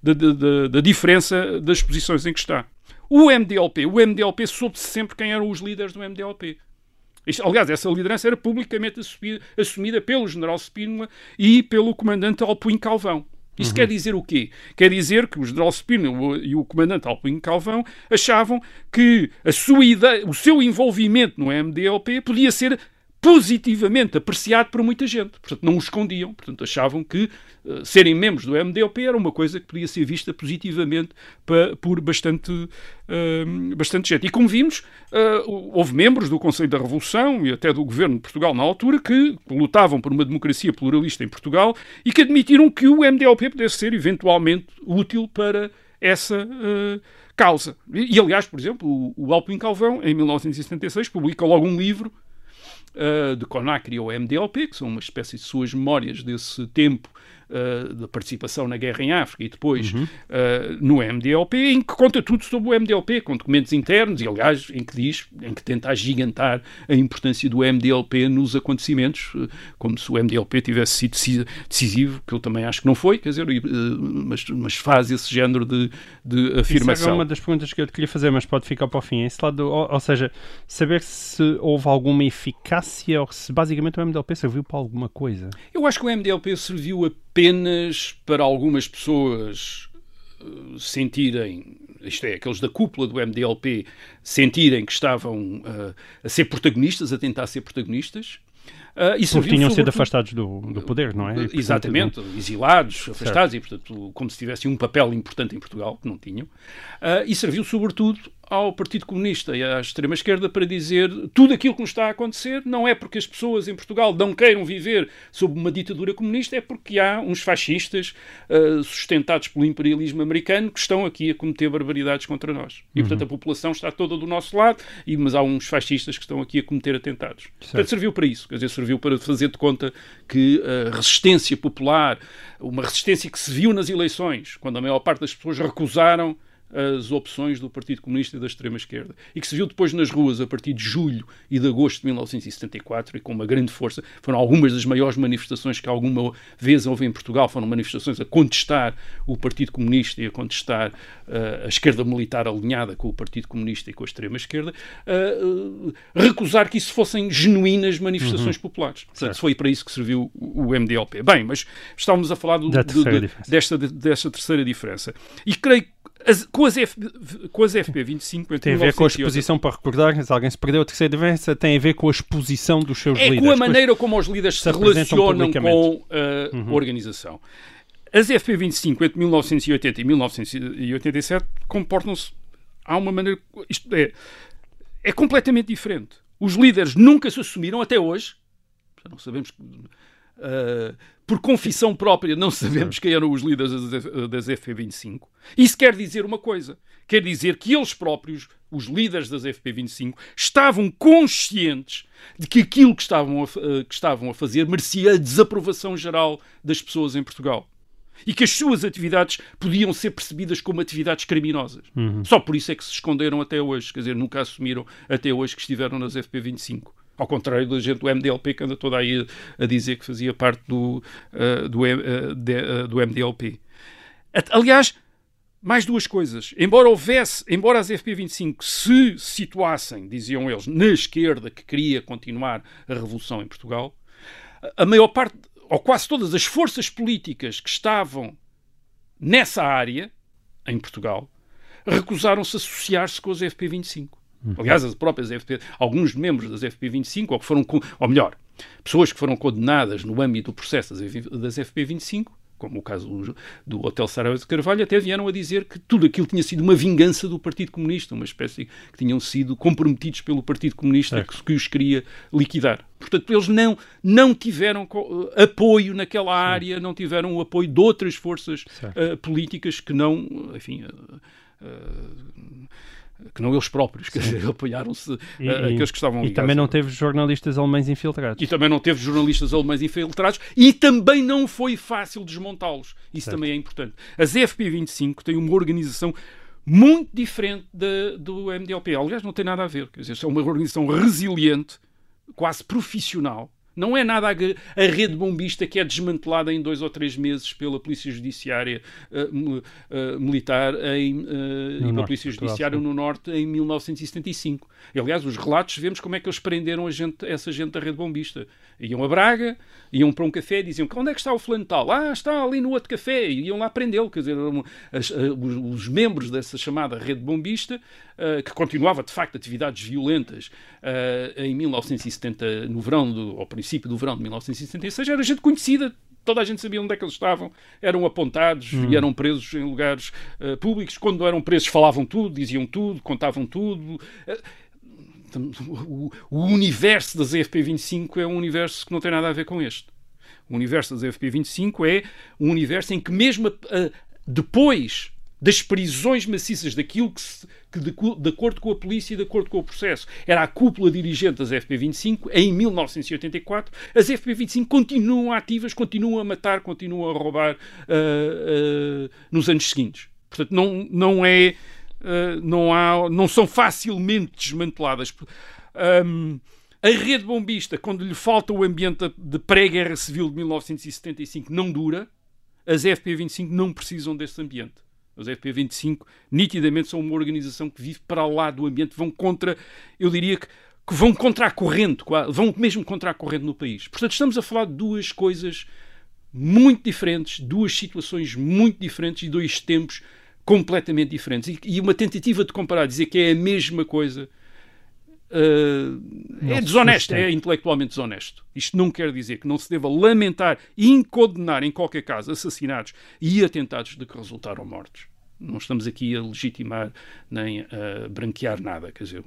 de- de- de- da diferença das posições em que está. O MDLP, o MDLP soube-se sempre quem eram os líderes do MDLP. Isto, aliás, essa liderança era publicamente assumida, assumida pelo general Spínola e pelo comandante Alpuim Calvão. Isso quer dizer o quê? Quer dizer que o general Spínola e o comandante Alpuim Calvão achavam que a sua ideia, o seu envolvimento no MDLP podia ser positivamente apreciado por muita gente. Portanto, não o escondiam. Portanto, achavam que eh, serem membros do MDLP era uma coisa que podia ser vista positivamente pa- por bastante, eh, bastante gente. E como vimos, eh, houve membros do Conselho da Revolução e até do governo de Portugal na altura que lutavam por uma democracia pluralista em Portugal e que admitiram que o MDLP pudesse ser eventualmente útil para essa eh, causa. E, e, aliás, por exemplo, o, o Alpin Calvão, em 1976, publica logo um livro uh, de Conacri ao MDLP, que são uma espécie de suas memórias desse tempo uh, da participação na guerra em África e depois uh, no MDLP, em que conta tudo sobre o MDLP, com documentos internos e, aliás, em que diz, em que tenta agigantar a importância do MDLP nos acontecimentos, uh, como se o MDLP tivesse sido deci- decisivo, que eu também acho que não foi, quer dizer, mas, mas faz esse género de, de Isso afirmação. é uma das perguntas que eu te queria fazer, mas pode ficar para o fim. Esse lado, ou, ou seja, saber se houve alguma eficácia ou se basicamente o MDLP serviu para alguma coisa. Eu acho que o MDLP serviu apenas para algumas pessoas eh, sentirem isto é, aqueles da cúpula do MDLP, sentirem que estavam uh, a ser protagonistas, a tentar ser protagonistas. Uh, e Porque tinham sido afastados do, do poder, não é? E, portanto, exatamente, não... exilados, afastados, certo. e portanto, como se tivessem um papel importante em Portugal, que não tinham. Uh, e serviu sobretudo ao Partido Comunista e à extrema-esquerda para dizer tudo aquilo que nos está a acontecer não é porque as pessoas em Portugal não queiram viver sob uma ditadura comunista, é porque há uns fascistas uh, sustentados pelo imperialismo americano que estão aqui a cometer barbaridades contra nós. E, uhum. portanto, a população está toda do nosso lado, e, mas há uns fascistas que estão aqui a cometer atentados. Certo. Portanto, serviu para isso. Quer dizer, serviu para fazer de conta que a resistência popular, uma resistência que se viu nas eleições, quando a maior parte das pessoas recusaram as opções do Partido Comunista e da extrema-esquerda. E que se viu depois nas ruas a partir de julho e de agosto de 1974 e com uma grande força. Foram algumas das maiores manifestações que alguma vez houve em Portugal. Foram manifestações a contestar o Partido Comunista e a contestar uh, a esquerda militar alinhada com o Partido Comunista e com a extrema-esquerda. Uh, uh, recusar que isso fossem genuínas manifestações uhum. populares. Portanto, foi para isso que serviu o MDLP. Bem, mas estávamos a falar do, do, de, desta, desta terceira diferença. E creio as, com, as F, com as FP25 tem a ver com a exposição para recordar se alguém se perdeu a terceira diferença tem a ver com a exposição dos seus é líderes é com a maneira como os líderes se, se relacionam com a uhum. organização. As FP25 entre 1980 e 1987 comportam-se há uma maneira isto é é completamente diferente. Os líderes nunca se assumiram até hoje não sabemos Uh, por confissão própria, não sabemos quem eram os líderes das FP25. Isso quer dizer uma coisa: quer dizer que eles próprios, os líderes das FP25, estavam conscientes de que aquilo que estavam a, uh, que estavam a fazer merecia a desaprovação geral das pessoas em Portugal. E que as suas atividades podiam ser percebidas como atividades criminosas. Uhum. Só por isso é que se esconderam até hoje, quer dizer, nunca assumiram até hoje que estiveram nas FP25. Ao contrário da gente do MDLP que anda toda aí a, dizer que fazia parte do, uh, do, uh, de, uh, do MDLP. Aliás, mais duas coisas. Embora houvesse, embora as FP25 se situassem, diziam eles, na esquerda que queria continuar a revolução em Portugal, a maior parte, ou quase todas as forças políticas que estavam nessa área, em Portugal, recusaram-se a associar-se com as FP25. Uhum. Aliás, as próprias FP, alguns membros das FP25, ou que foram, ou melhor, pessoas que foram condenadas no âmbito do processo das FP25, como o caso do, Hotel Saraiva de Carvalho, até vieram a dizer que tudo aquilo tinha sido uma vingança do Partido Comunista, uma espécie que tinham sido comprometidos pelo Partido Comunista que, que, os queria liquidar. Portanto, eles não, não tiveram uh, apoio naquela área, não tiveram o apoio de outras forças uh, políticas que não, enfim. Uh, uh que não eles próprios, quer dizer, <laughs> apoiaram-se aqueles que estavam ligados. E também não teve jornalistas alemães infiltrados. E também não teve jornalistas alemães infiltrados e também não foi fácil desmontá-los. Isso certo. também é importante. As FP25 têm uma organização muito diferente da, do MDLP. Aliás, não tem nada a ver. Quer dizer, é uma organização resiliente, quase profissional, não é nada a, a, rede bombista que é desmantelada em dois ou três meses pela Polícia Judiciária uh, uh, Militar em, uh, e pela Polícia Judiciária no Norte em 1975. Aliás, os relatos vemos como é que eles prenderam a gente, essa gente da rede bombista. Iam a Braga, iam para um café e diziam onde é que está o fulano tal? Ah, está ali no outro café. E iam lá prendê-lo. Quer dizer, as, os, os, membros dessa chamada rede bombista, que continuava de facto atividades violentas em 1970, no verão, do, ou princípio do verão de 1976, era gente conhecida, toda a gente sabia onde é que eles estavam, eram apontados hum. e eram presos em lugares uh, públicos. Quando eram presos, falavam tudo, diziam tudo, contavam tudo. Uh, o, o, universo das FP25 é um universo que não tem nada a ver com este. O universo das FP25 é um universo em que, mesmo uh, depois das prisões maciças daquilo que, se, que de, de, acordo com a polícia e de acordo com o processo, era a cúpula dirigente das FP25, em 1984, as FP25 continuam ativas, continuam a matar, continuam a roubar uh, uh, nos anos seguintes. Portanto, não, não é. Uh, não, há, não são facilmente desmanteladas. Um, a rede bombista, quando lhe falta o ambiente de pré-guerra civil de 1975, não dura. As FP25 não precisam desse ambiente. Os FP25 nitidamente são uma organização que vive para lá do ambiente, vão contra, eu diria que, que vão contra a corrente, vão mesmo contra a corrente no país. Portanto, estamos a falar de duas coisas muito diferentes, duas situações muito diferentes e dois tempos completamente diferentes. E, e uma tentativa de comparar, dizer que é a mesma coisa, uh, é desonesto, é intelectualmente desonesto. Isto não quer dizer que não se deva lamentar e condenar, em qualquer caso, assassinatos e atentados de que resultaram mortes. Não estamos aqui a legitimar nem a branquear nada. Quer dizer,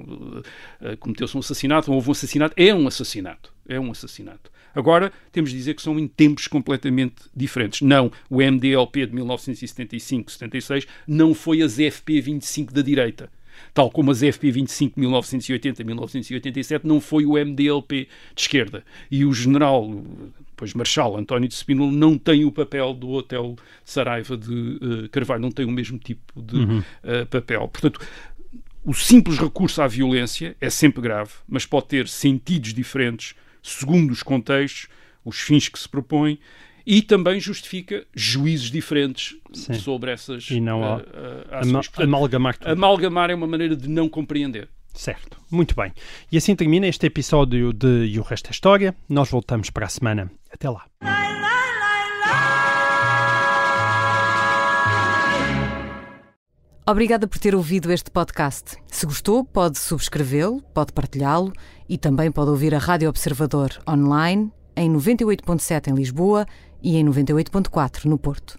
cometeu-se um assassinato, houve um assassinato, é um assassinato. É um assassinato. Agora, temos de dizer que são em tempos completamente diferentes. Não, o MDLP de 1975-76 não foi as FP25 da direita tal como as FP25 1980-1987 não foi o MDLP de esquerda. E o general, depois Marshal António de Spínola, não tem o papel do Hotel Saraiva de uh, Carvalho, não tem o mesmo tipo de uhum. uh, papel. Portanto, o simples recurso à violência é sempre grave, mas pode ter sentidos diferentes segundo os contextos, os fins que se propõem e também justifica juízos diferentes Sim. sobre essas e não uh, uh, ações. Portanto, amalgamar tudo. Amalgamar é uma maneira de não compreender. Certo, muito bem. E assim termina este episódio de E o Resto é História. Nós voltamos para a semana. Até lá. Obrigada por ter ouvido este podcast. Se gostou, pode subscrevê-lo, pode partilhá-lo e também pode ouvir a Rádio Observador online em 98.7 em Lisboa e em 98.4 no Porto.